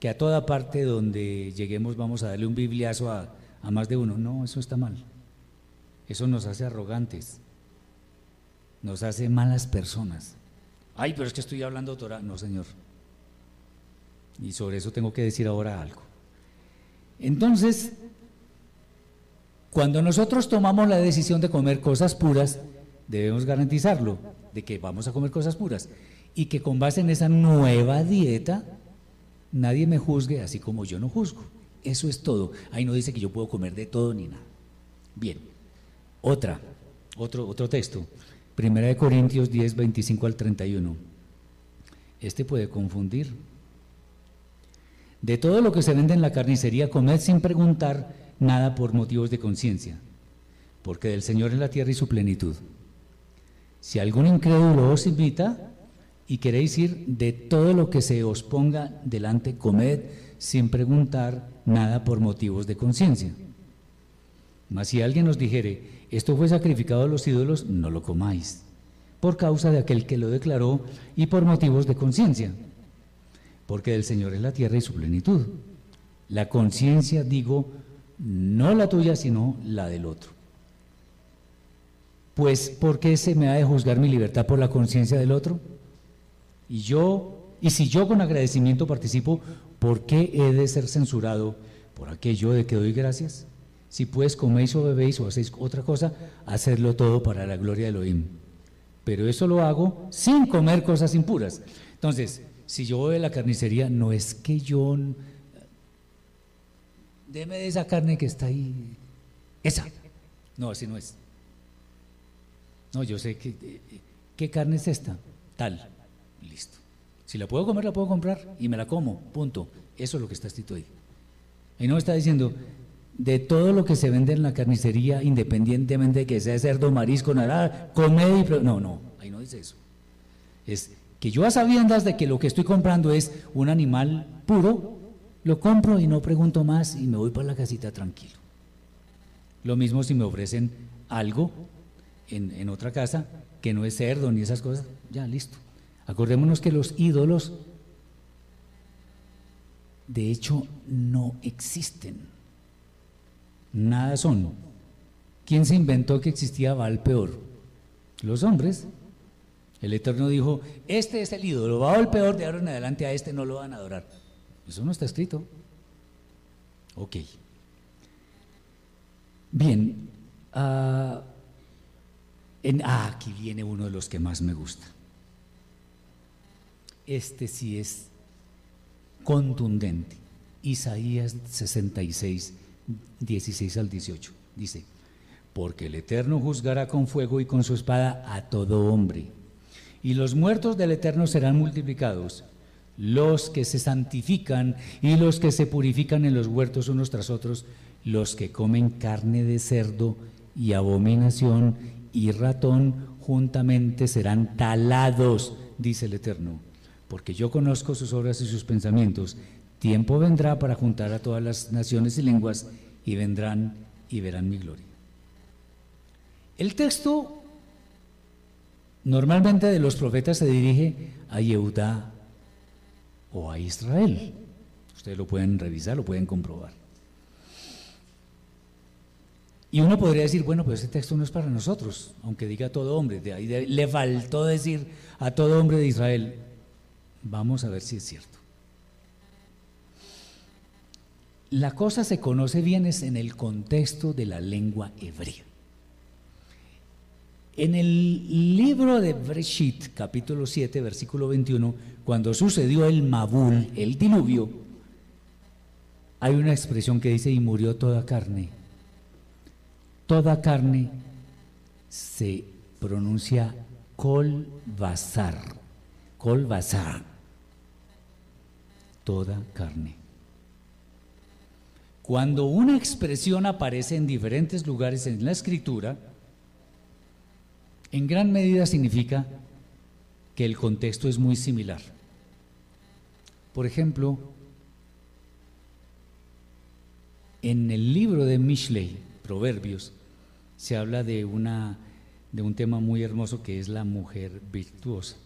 que a toda parte donde lleguemos vamos a darle un bibliazo a, a más de uno. No, eso está mal. Eso nos hace arrogantes nos hace malas personas. Ay, pero es que estoy hablando Torah. No, Señor. Y sobre eso tengo que decir ahora algo. Entonces, cuando nosotros tomamos la decisión de comer cosas puras, debemos garantizarlo, de que vamos a comer cosas puras. Y que con base en esa nueva dieta, nadie me juzgue así como yo no juzgo. Eso es todo. Ahí no dice que yo puedo comer de todo ni nada. Bien. Otra, otro, otro texto. Primera de Corintios 10, 25 al 31. Este puede confundir. De todo lo que se vende en la carnicería, comed sin preguntar nada por motivos de conciencia, porque del Señor es la tierra y su plenitud. Si algún incrédulo os invita y queréis ir, de todo lo que se os ponga delante, comed sin preguntar nada por motivos de conciencia. Mas si alguien os dijere, esto fue sacrificado a los ídolos, no lo comáis, por causa de aquel que lo declaró y por motivos de conciencia, porque del Señor es la tierra y su plenitud. La conciencia, digo, no la tuya, sino la del otro. Pues, ¿por qué se me ha de juzgar mi libertad por la conciencia del otro? Y yo, y si yo con agradecimiento participo, ¿por qué he de ser censurado por aquello de que doy gracias? Si pues coméis o bebéis o hacéis otra cosa, hacedlo todo para la gloria de Elohim. Pero eso lo hago sin comer cosas impuras. Entonces, si yo voy a la carnicería, no es que yo... Deme de esa carne que está ahí. Esa. No, así no es. No, yo sé que... ¿Qué carne es esta? Tal. Listo. Si la puedo comer, la puedo comprar y me la como. Punto. Eso es lo que está escrito ahí. Y no está diciendo, de todo lo que se vende en la carnicería, independientemente de que sea cerdo, marisco, nada, comer y... No, no, ahí no dice eso. Es que yo a sabiendas de que lo que estoy comprando es un animal puro, lo compro y no pregunto más y me voy para la casita tranquilo. Lo mismo si me ofrecen algo en, en otra casa que no es cerdo ni esas cosas, ya listo. Acordémonos que los ídolos de hecho no existen nada son. ¿Quién se inventó que existía Baal peor? Los hombres. El Eterno dijo, este es el ídolo, Baal peor, de ahora en adelante a este no lo van a adorar. Eso no está escrito. Ok. Bien. ah, en, ah, aquí viene uno de los que más me gusta. Este sí es contundente. Isaías 66, 16 al 18. Dice, porque el Eterno juzgará con fuego y con su espada a todo hombre. Y los muertos del Eterno serán multiplicados, los que se santifican y los que se purifican en los huertos unos tras otros, los que comen carne de cerdo y abominación y ratón juntamente serán talados, dice el Eterno, porque yo conozco sus obras y sus pensamientos. Tiempo vendrá para juntar a todas las naciones y lenguas y vendrán y verán mi gloria. El texto normalmente de los profetas se dirige a Yehudá o a Israel. Ustedes lo pueden revisar, lo pueden comprobar. Y uno podría decir, bueno, pues este texto no es para nosotros, aunque diga todo hombre, le faltó decir a todo hombre de Israel. Vamos a ver si es cierto. La cosa se conoce bien es en el contexto de la lengua hebrea. En el libro de Breshit, capítulo 7, versículo 21, cuando sucedió el Mabul, el diluvio, hay una expresión que dice, y murió toda carne. Toda carne se pronuncia kol basar, toda carne. Cuando una expresión aparece en diferentes lugares en la escritura, en gran medida significa que el contexto es muy similar. Por ejemplo, en el libro de Mishlei, Proverbios, se habla de, una, de un tema muy hermoso que es la mujer virtuosa.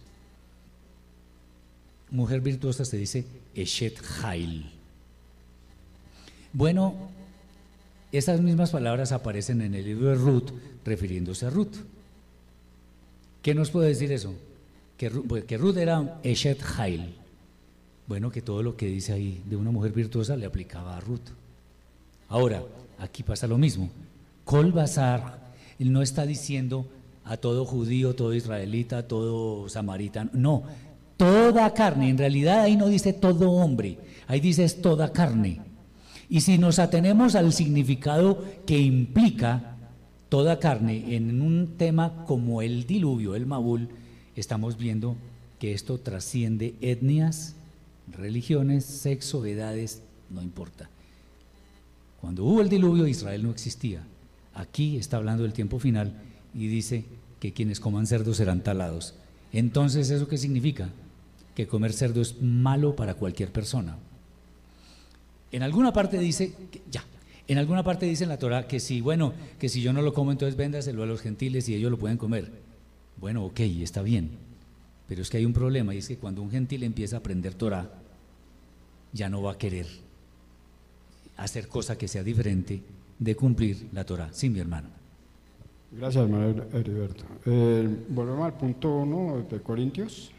Mujer virtuosa se dice Eshet Hail. Bueno, esas mismas palabras aparecen en el libro de Ruth refiriéndose a Ruth. ¿Qué nos puede decir eso? Que, pues, que Ruth era Eshet Hail. Bueno, que todo lo que dice ahí de una mujer virtuosa le aplicaba a Ruth. Ahora, aquí pasa lo mismo. Kol Bazar, él no está diciendo a todo judío, todo israelita, todo samaritano. No, toda carne. En realidad ahí no dice todo hombre, ahí dice es toda carne. Y si nos atenemos al significado que implica toda carne en un tema como el diluvio, el Mabul, estamos viendo que esto trasciende etnias, religiones, sexo, edades, no importa. Cuando hubo el diluvio, Israel no existía. Aquí está hablando del tiempo final y dice que quienes coman cerdo serán talados. Entonces, ¿eso qué significa? Que comer cerdo es malo para cualquier persona. En alguna parte dice, ya, en alguna parte dice en la Torah que si, bueno, que si yo no lo como, entonces véndaselo a los gentiles y ellos lo pueden comer. Bueno, ok, está bien. Pero es que hay un problema y es que cuando un gentil empieza a aprender Torah, ya no va a querer hacer cosa que sea diferente de cumplir la Torah. Sí, mi hermano. Gracias, hermano Heriberto. Eh, volvemos al punto 1 de Corintios,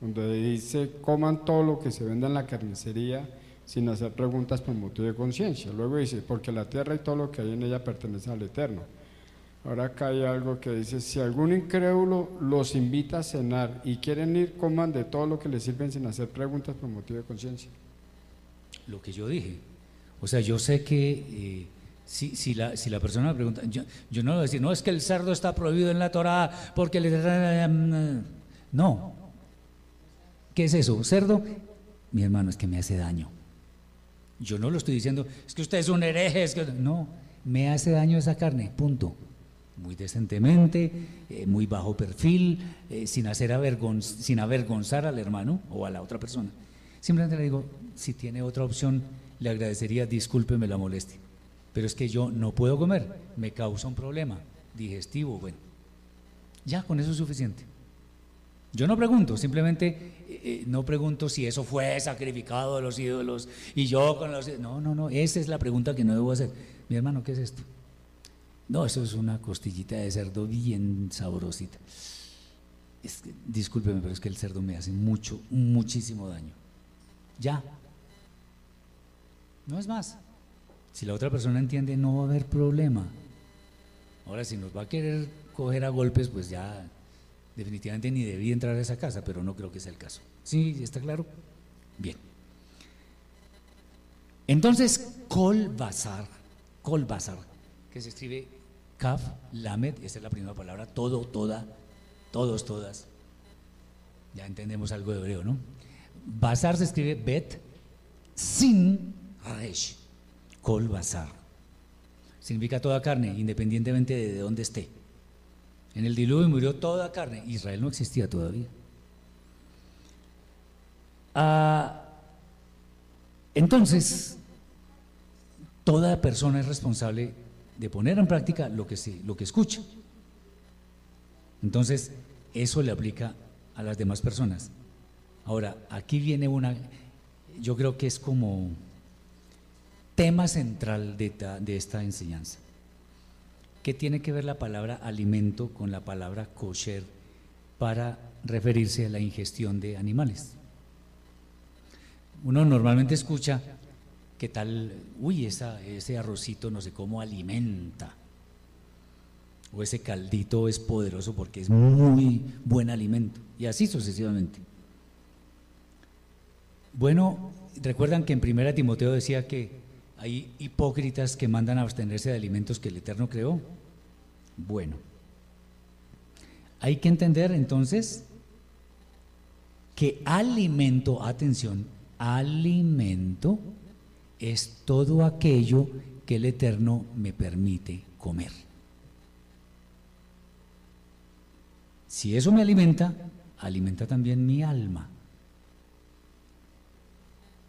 donde dice, coman todo lo que se venda en la carnicería sin hacer preguntas por motivo de conciencia. Luego dice, porque la tierra y todo lo que hay en ella pertenece al Eterno. Ahora acá hay algo que dice, si algún incrédulo los invita a cenar y quieren ir, coman de todo lo que les sirven sin hacer preguntas por motivo de conciencia. Lo que yo dije. O sea, yo sé que eh, si, si, la, si la persona me pregunta, yo, yo no voy a decir, no, es que el cerdo está prohibido en la Torah porque le... No. ¿Qué es eso? ¿Cerdo? Mi hermano, es que me hace daño. Yo no lo estoy diciendo, es que usted es un hereje, es que no, me hace daño esa carne, punto. Muy decentemente, eh, muy bajo perfil, eh, sin, hacer sin avergonzar al hermano o a la otra persona. Simplemente le digo, si tiene otra opción, le agradecería, discúlpeme la molestia. Pero es que yo no puedo comer, me causa un problema digestivo, bueno. Ya, con eso es suficiente. Yo no pregunto, simplemente eh, eh, no pregunto si eso fue sacrificado a los ídolos y yo con los... No, no, no, esa es la pregunta que no debo hacer. Mi hermano, ¿qué es esto? No, eso es una costillita de cerdo bien sabrosita. Discúlpeme, pero es que el cerdo me hace mucho, muchísimo daño. Ya. No es más. Si la otra persona entiende, no va a haber problema. Ahora, si nos va a querer coger a golpes, pues ya definitivamente ni debía entrar a esa casa, pero no creo que sea el caso. ¿Sí? ¿Está claro? Bien. Entonces, Kol Bazar, Kol Bazar, que se escribe Kaf, Lamed, esa es la primera palabra, todo, toda, todos, todas. Ya entendemos algo de hebreo, ¿no? Bazar se escribe Bet, sin Resh, Kol Bazar. Significa toda carne, independientemente de dónde esté. En el diluvio murió toda carne. Israel no existía todavía. Ah, entonces, toda persona es responsable de poner en práctica lo que, lo que escucha. Entonces, eso le aplica a las demás personas. Ahora, aquí viene una, yo creo que es como tema central de esta enseñanza. ¿Qué tiene que ver la palabra alimento con la palabra kosher para referirse a la ingestión de animales? Uno normalmente escucha que tal, uy, ese arrocito no sé cómo alimenta. o ese caldito es poderoso porque es muy buen alimento, y así sucesivamente. Bueno, recuerdan que en 1 Timoteo decía que hay hipócritas que mandan a abstenerse de alimentos que el Eterno creó. Bueno, hay que entender entonces que alimento, atención, alimento es todo aquello que el Eterno me permite comer. Si eso me alimenta, alimenta también mi alma.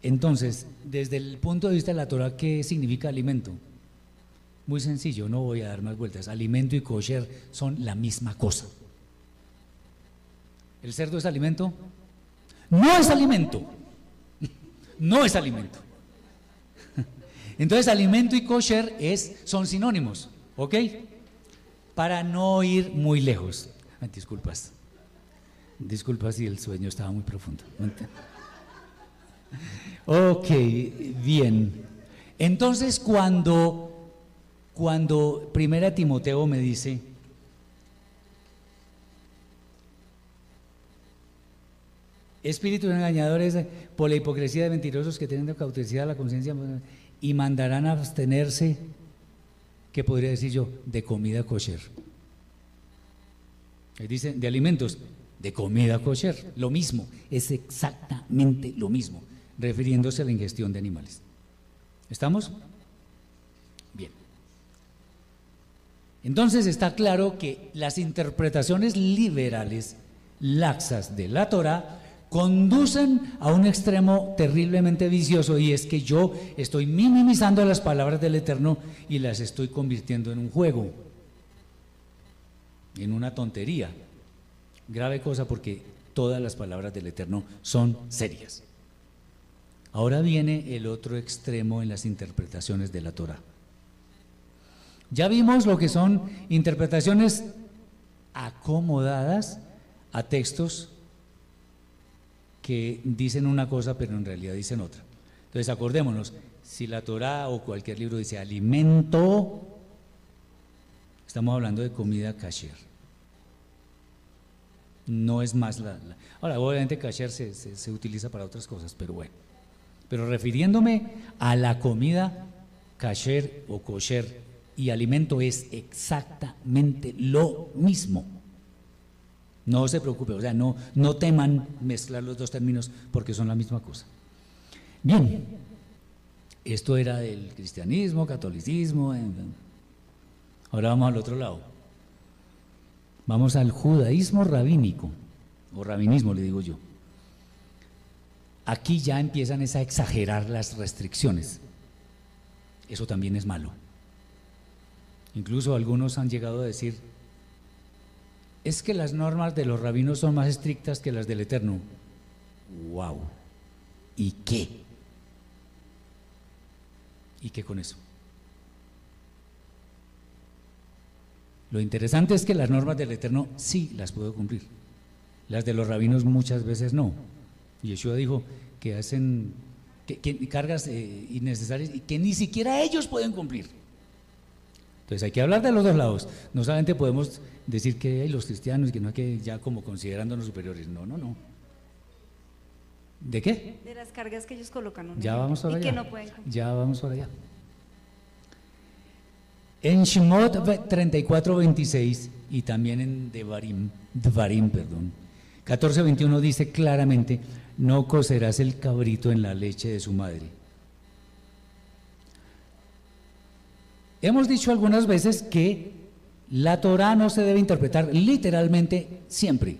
Entonces, desde el punto de vista de la Torah, ¿qué significa alimento? Muy sencillo, no voy a dar más vueltas. Alimento y kosher son la misma cosa. ¿El cerdo es alimento? No es alimento. [laughs] No es alimento. [laughs] Entonces, alimento y kosher es, son sinónimos, ¿ok? Para no ir muy lejos. disculpas. Disculpas si el sueño estaba muy profundo. Ok, bien. Entonces cuando, cuando Primera Timoteo me dice, espíritus engañadores por la hipocresía de mentirosos que tienen cautividad la conciencia y mandarán a abstenerse, ¿qué podría decir yo? De comida kosher. Ahí dice, de alimentos, de comida kosher, lo mismo, es exactamente lo mismo refiriéndose a la ingestión de animales. ¿Estamos? Bien. Entonces está claro que las interpretaciones liberales laxas de la Torah conducen a un extremo terriblemente vicioso y es que yo estoy minimizando las palabras del Eterno y las estoy convirtiendo en un juego, en una tontería. Grave cosa porque todas las palabras del Eterno son serias. Ahora viene el otro extremo en las interpretaciones de la Torah. Ya vimos lo que son interpretaciones acomodadas a textos que dicen una cosa pero en realidad dicen otra. Entonces acordémonos, si la Torah o cualquier libro dice alimento, estamos hablando de comida kasher. No es más la... ahora, obviamente kasher se, se utiliza para otras cosas, pero bueno. Pero refiriéndome a la comida kasher o kosher y alimento es exactamente lo mismo. No se preocupe, o sea, no, no teman mezclar los dos términos porque son la misma cosa. Bien, esto era del cristianismo, catolicismo. Ahora vamos al otro lado. Vamos al judaísmo rabínico, o rabinismo le digo yo aquí ya empiezan a exagerar las restricciones. Eso también es malo. Incluso algunos han llegado a decir, es que las normas de los rabinos son más estrictas que las del Eterno. ¡Wow! ¿Y qué? ¿Y qué con eso? Lo interesante es que las normas del Eterno sí las puedo cumplir. Las de los rabinos muchas veces no. Yeshua dijo que hacen cargas eh, innecesarias y que ni siquiera ellos pueden cumplir. Entonces hay que hablar de los dos lados. No solamente podemos decir que hay los cristianos, que no hay que ya como considerándonos superiores. No, no, no. ¿De qué? De las cargas que ellos colocan. Ya vamos para y allá. Que no pueden ya vamos para allá. En Shemot 34, 26 y también en Devarim, Devarim perdón, 14, 21 dice claramente, no cocerás el cabrito en la leche de su madre. Hemos dicho algunas veces que la Torah no se debe interpretar literalmente siempre.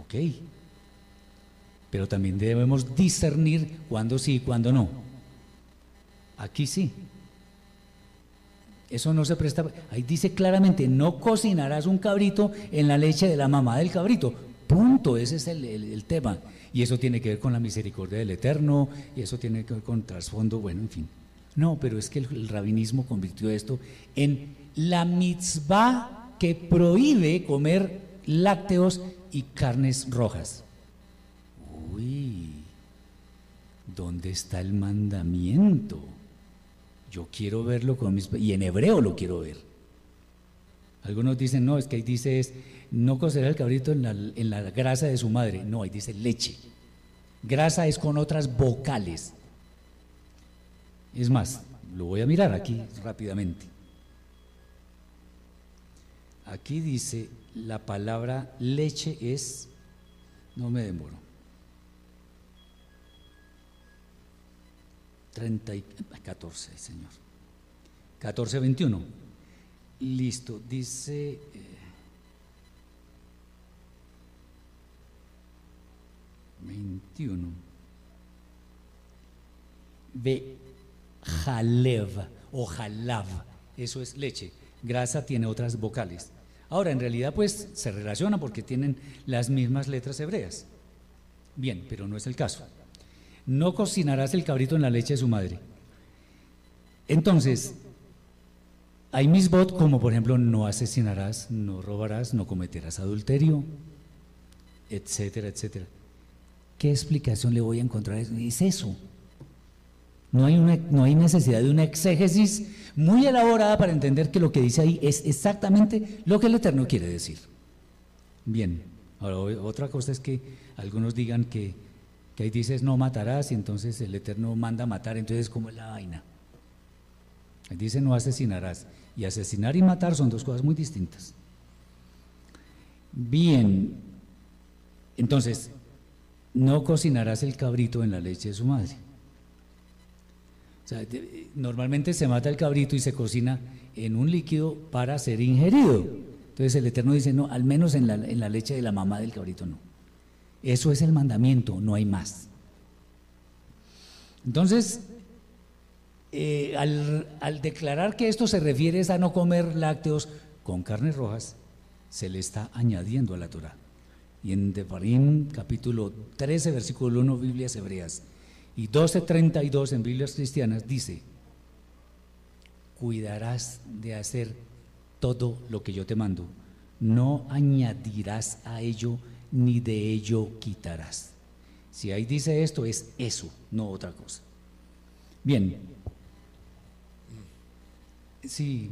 Ok. Pero también debemos discernir cuándo sí y cuándo no. Aquí sí. Eso no se presta. Ahí dice claramente, no cocinarás un cabrito en la leche de la mamá del cabrito. Punto, ese es el, tema. Y eso tiene que ver con la misericordia del Eterno, y eso tiene que ver con trasfondo, bueno, en fin. No, pero es que el, rabinismo convirtió esto en la mitzvah que prohíbe comer lácteos y carnes rojas. Uy, ¿dónde está el mandamiento? Yo quiero verlo con mis... Y en hebreo lo quiero ver. Algunos dicen, no, es que ahí dice es, no cocerá el cabrito en la, en la grasa de su madre. No, ahí dice leche. Grasa es con otras vocales. Es más, lo voy a mirar aquí rápidamente. Aquí dice la palabra leche es, no me demoro, 30 y, 14, señor. 14, 21. Listo, dice... eh, Veintiuno. Ve jalev o jalav, eso es leche. Grasa tiene otras vocales. Ahora, en realidad, pues se relaciona porque tienen las mismas letras hebreas. Bien, pero no es el caso. No cocinarás el cabrito en la leche de su madre. Entonces, hay misbot como por ejemplo no asesinarás, no robarás, no cometerás adulterio, etcétera, etcétera. ¿Qué explicación le voy a encontrar? Es eso. No hay, una, no hay necesidad de una exégesis muy elaborada para entender que lo que dice ahí es exactamente lo que el Eterno quiere decir. Bien, ahora otra cosa es que algunos digan que, que ahí dices no matarás y entonces el Eterno manda matar, entonces ¿cómo es la vaina? Ahí dice no asesinarás y asesinar y matar son dos cosas muy distintas. Bien, entonces, no cocinarás el cabrito en la leche de su madre. O sea, normalmente se mata el cabrito y se cocina en un líquido para ser ingerido. Entonces el Eterno dice, no, al menos en la, en la leche de la mamá del cabrito no. Eso es el mandamiento, no hay más. Entonces, eh, al, al declarar que esto se refiere a no comer lácteos con carnes rojas, se le está añadiendo a la Torah. Y en Devarim, capítulo 13, versículo 1, Biblias hebreas, y 12.32 en Biblias cristianas, dice, cuidarás de hacer todo lo que yo te mando, no añadirás a ello ni de ello quitarás. Si ahí dice esto, es eso, no otra cosa. Bien. Sí.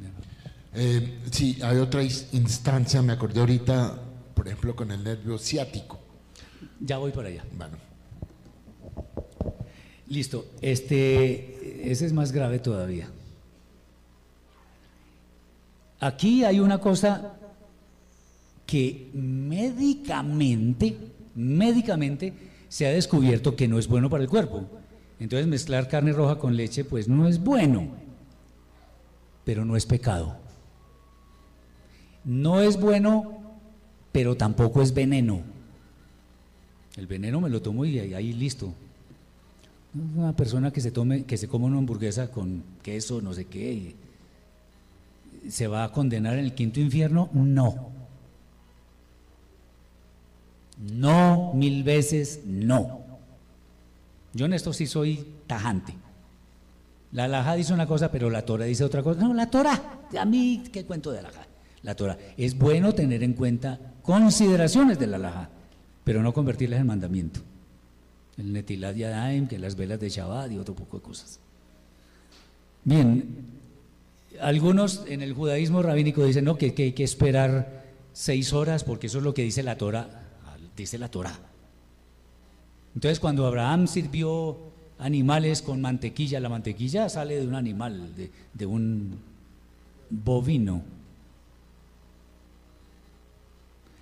Eh, sí, hay otra instancia, me acordé ahorita, por ejemplo, con el nervio ciático. ya voy para allá. Bueno, Listo, este, ese es más grave todavía. Aquí hay una cosa que médicamente, médicamente se ha descubierto que no es bueno para el cuerpo. Entonces mezclar carne roja con leche pues no es bueno, pero no es pecado. No es bueno, pero tampoco es veneno. El veneno me lo tomo y ahí, listo. Una persona que se tome, que se coma una hamburguesa con queso, no sé qué, ¿se va a condenar en el quinto infierno? No. No, mil veces no. Yo en esto sí soy tajante. La alhaja dice una cosa, pero la Torah dice otra cosa. No, la Torah, a mí, ¿qué cuento de alhaja? La Torah. Es bueno tener en cuenta consideraciones de la alhaja, pero no convertirlas en mandamiento. El Netilat Yadayim, que las velas de Shabbat y otro poco de cosas. Bien, algunos en el judaísmo rabínico dicen no, que, hay que esperar seis horas porque eso es lo que dice la Torah, dice la Torah. Entonces cuando Abraham sirvió animales con mantequilla, la mantequilla sale de un animal, de un bovino.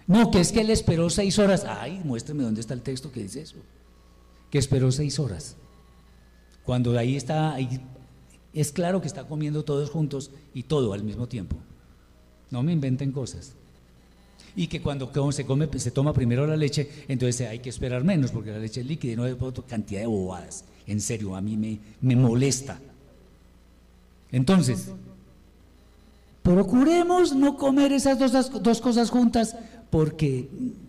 No, que es que él esperó seis horas. Ay, muéstrame dónde está el texto que dice eso. Que esperó seis horas. Cuando ahí está, ahí es claro que está comiendo todos juntos y todo al mismo tiempo. No me inventen cosas. Y que cuando se come, se toma primero la leche, entonces hay que esperar menos porque la leche es líquida y no hay otra cantidad de bobadas. En serio, a mí me, me molesta. Entonces, procuremos no comer esas dos, dos cosas juntas porque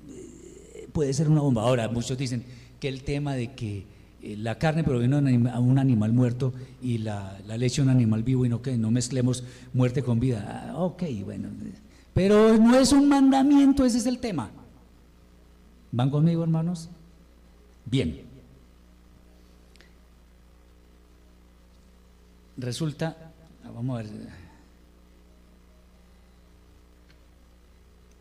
eh, puede ser una bomba. Ahora, muchos dicen que el tema de que eh, la carne proviene de un animal muerto y la, la leche de un animal vivo y no que no mezclemos muerte con vida. Ah, ok, bueno. Pero no es un mandamiento, ese es el tema. ¿Van conmigo, hermanos? Bien. Resulta, ah, vamos a ver.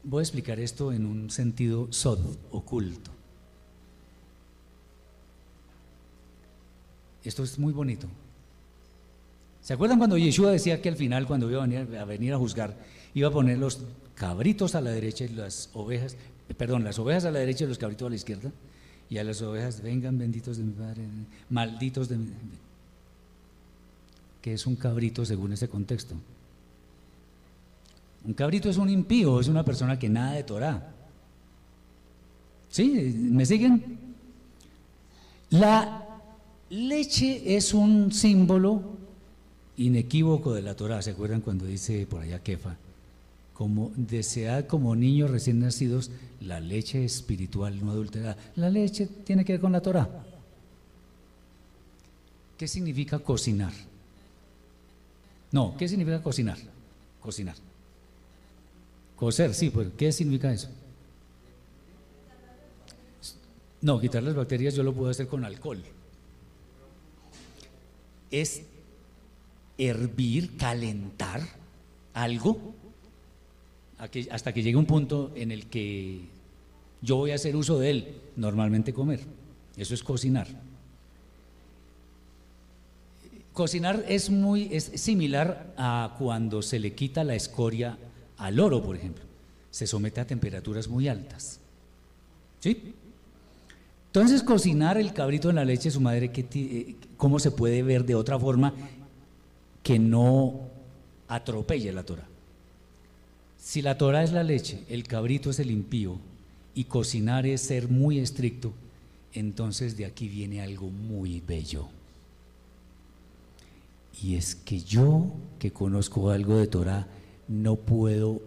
Voy a explicar esto en un sentido sod, oculto. Esto es muy bonito. ¿Se acuerdan cuando Yeshua decía que al final, cuando iba a venir a, venir a juzgar, iba a poner los cabritos a la derecha y las ovejas, perdón, las ovejas a la derecha y los cabritos a la izquierda? Y a las ovejas, vengan benditos de mi Padre, malditos de mi... que es un cabrito según ese contexto? Un cabrito es un impío, es una persona que nada de Torah. ¿Sí? ¿Me siguen? La leche es un símbolo inequívoco de la Torah. ¿Se acuerdan cuando dice por allá Kefa? Como desead como niños recién nacidos la leche espiritual no adulterada. La leche tiene que ver con la Torah. ¿Qué significa cocinar? No, ¿qué significa cocinar? Cocinar. Coser, sí, pues ¿qué significa eso? No, quitar las bacterias yo lo puedo hacer con alcohol. Es hervir, calentar algo hasta que llegue un punto en el que yo voy a hacer uso de él, normalmente comer. Eso es cocinar. Cocinar es muy es similar a cuando se le quita la escoria al oro, por ejemplo. Se somete a temperaturas muy altas. ¿Sí? Entonces, cocinar el cabrito en la leche de su madre, eh, ¿cómo se puede ver de otra forma que no atropelle la Torah? Si la Torah es la leche, el cabrito es el impío y cocinar es ser muy estricto, entonces de aquí viene algo muy bello. Y es que yo, que conozco algo de Torah, no puedo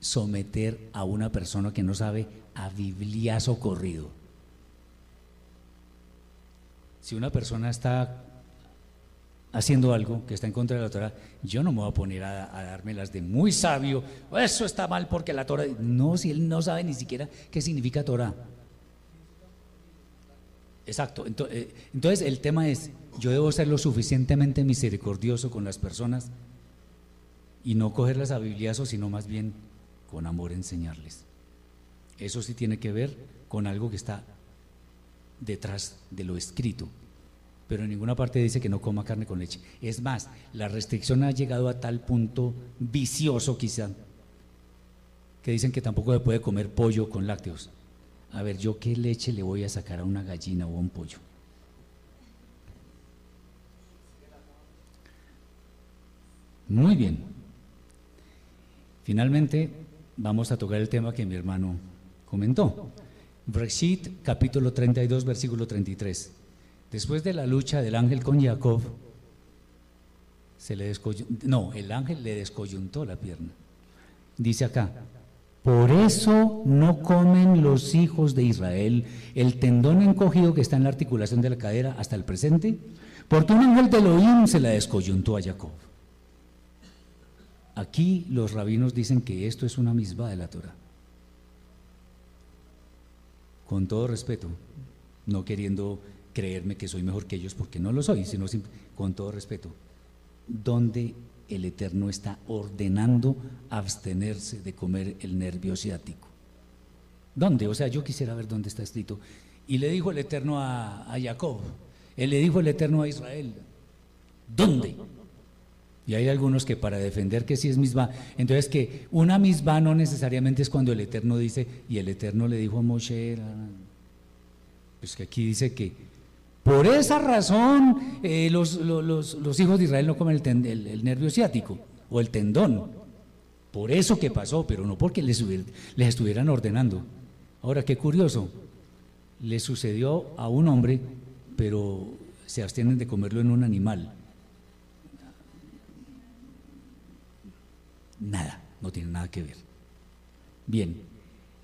someter a una persona que no sabe a bibliazo corrido. Si una persona está haciendo algo que está en contra de la Torah, yo no me voy a poner a, dármelas de muy sabio, eso está mal porque la Torah... No, si él no sabe ni siquiera qué significa Torah. Exacto. Eh, entonces el tema es, yo debo ser lo suficientemente misericordioso con las personas y no cogerlas a bibliazo, sino más bien con amor enseñarles. Eso sí tiene que ver con algo que está detrás de lo escrito, pero en ninguna parte dice que no coma carne con leche. Es más, la restricción ha llegado a tal punto vicioso quizá, que dicen que tampoco se puede comer pollo con lácteos. A ver, ¿yo qué leche le voy a sacar a una gallina o a un pollo? Muy bien. Finalmente, vamos a tocar el tema que mi hermano comentó. Brexit, capítulo 32, versículo 33. Después de la lucha del ángel con Jacob, se le no, el ángel le descoyuntó la pierna. Dice acá, por eso no comen los hijos de Israel el tendón encogido que está en la articulación de la cadera hasta el presente, porque un ángel de Elohim se la descoyuntó a Jacob. Aquí los rabinos dicen que esto es una misma de la Torah. Con todo respeto, no queriendo creerme que soy mejor que ellos porque no lo soy, sino con todo respeto, donde el Eterno está ordenando abstenerse de comer el nervio ciático. ¿Dónde? O sea, yo quisiera ver dónde está escrito. Y le dijo el Eterno a, a Jacob, él le dijo el Eterno a Israel, ¿dónde? Y hay algunos que para defender que sí es misma, entonces que una misma no necesariamente es cuando el Eterno dice, y el Eterno le dijo a Moshe, pues que aquí dice que por esa razón eh, los, hijos de Israel no comen el, nervio ciático o el tendón. Por eso que pasó, pero no porque les, les estuvieran ordenando. Ahora, qué curioso, le sucedió a un hombre, pero se abstienen de comerlo en un animal. Nada, no tiene nada que ver. Bien,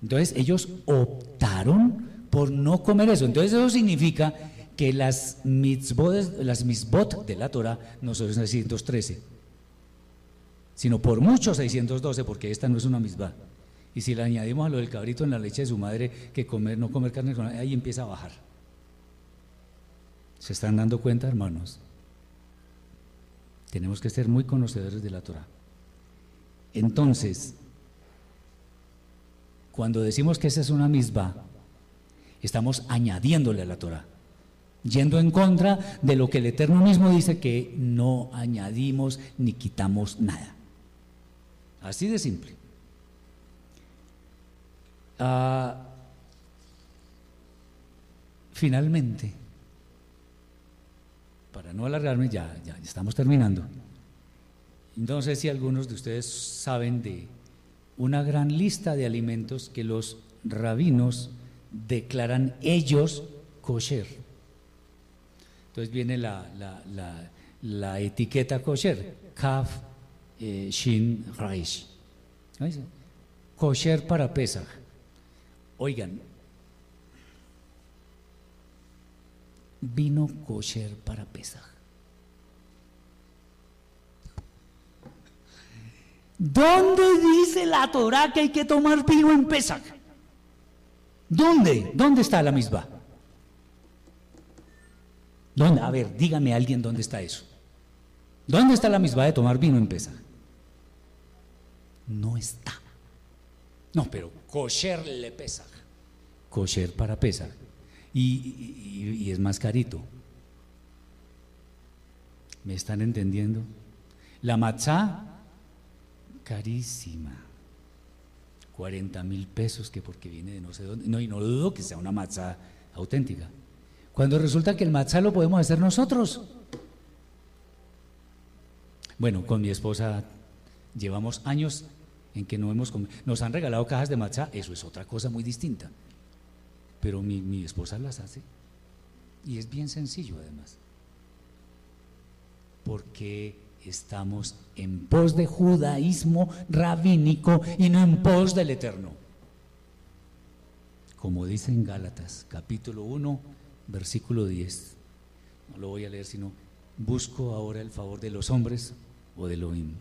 entonces ellos optaron por no comer eso. Entonces eso significa que las mitzvot, las de la Torah no son 613, sino por mucho 612, porque esta no es una mitzvah. Y si le añadimos a lo del cabrito en la leche de su madre, que comer, no comer carne, ahí empieza a bajar. ¿Se están dando cuenta, hermanos? Tenemos que ser muy conocedores de la Torah. Entonces, Cuando decimos que esa es una misma, estamos añadiéndole a la Torah, yendo en contra de lo que el Eterno mismo dice que no añadimos ni quitamos nada. Así de simple. Ah, finalmente, para no alargarme, ya, ya estamos terminando. No sé si algunos de ustedes saben de una gran lista de alimentos que los rabinos declaran ellos kosher. Entonces viene la, etiqueta kosher, kaf, eh, shin, raish. Kosher para Pesach. Oigan, vino kosher para Pesach. ¿Dónde dice la Torah que hay que tomar vino en Pesach? ¿Dónde? ¿Dónde está la misma? ¿Dónde? A ver, dígame alguien dónde está eso. ¿Dónde está la misma de tomar vino en Pesach? No está. No, pero kosher le Pesach. Kosher para Pesach. Y, y, y es más carito. ¿Me están entendiendo? La matzá carísima. 40 mil pesos que porque viene de no sé dónde. No, y no dudo que sea una matzá auténtica. Cuando resulta que el matzá lo podemos hacer nosotros. Bueno, con mi esposa llevamos años en que no hemos comido. Nos han regalado cajas de matzá, eso es otra cosa muy distinta. Pero mi, mi esposa las hace. Y es bien sencillo además. Porque estamos en pos de judaísmo rabínico y no en pos del eterno. Como dice en Gálatas, capítulo 1, versículo 10. No lo voy a leer, sino busco ahora el favor de los hombres o del Elohim.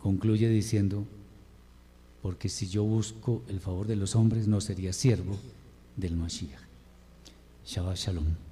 Concluye diciendo, porque si yo busco el favor de los hombres no sería siervo del Mashiach. Shabbat Shalom.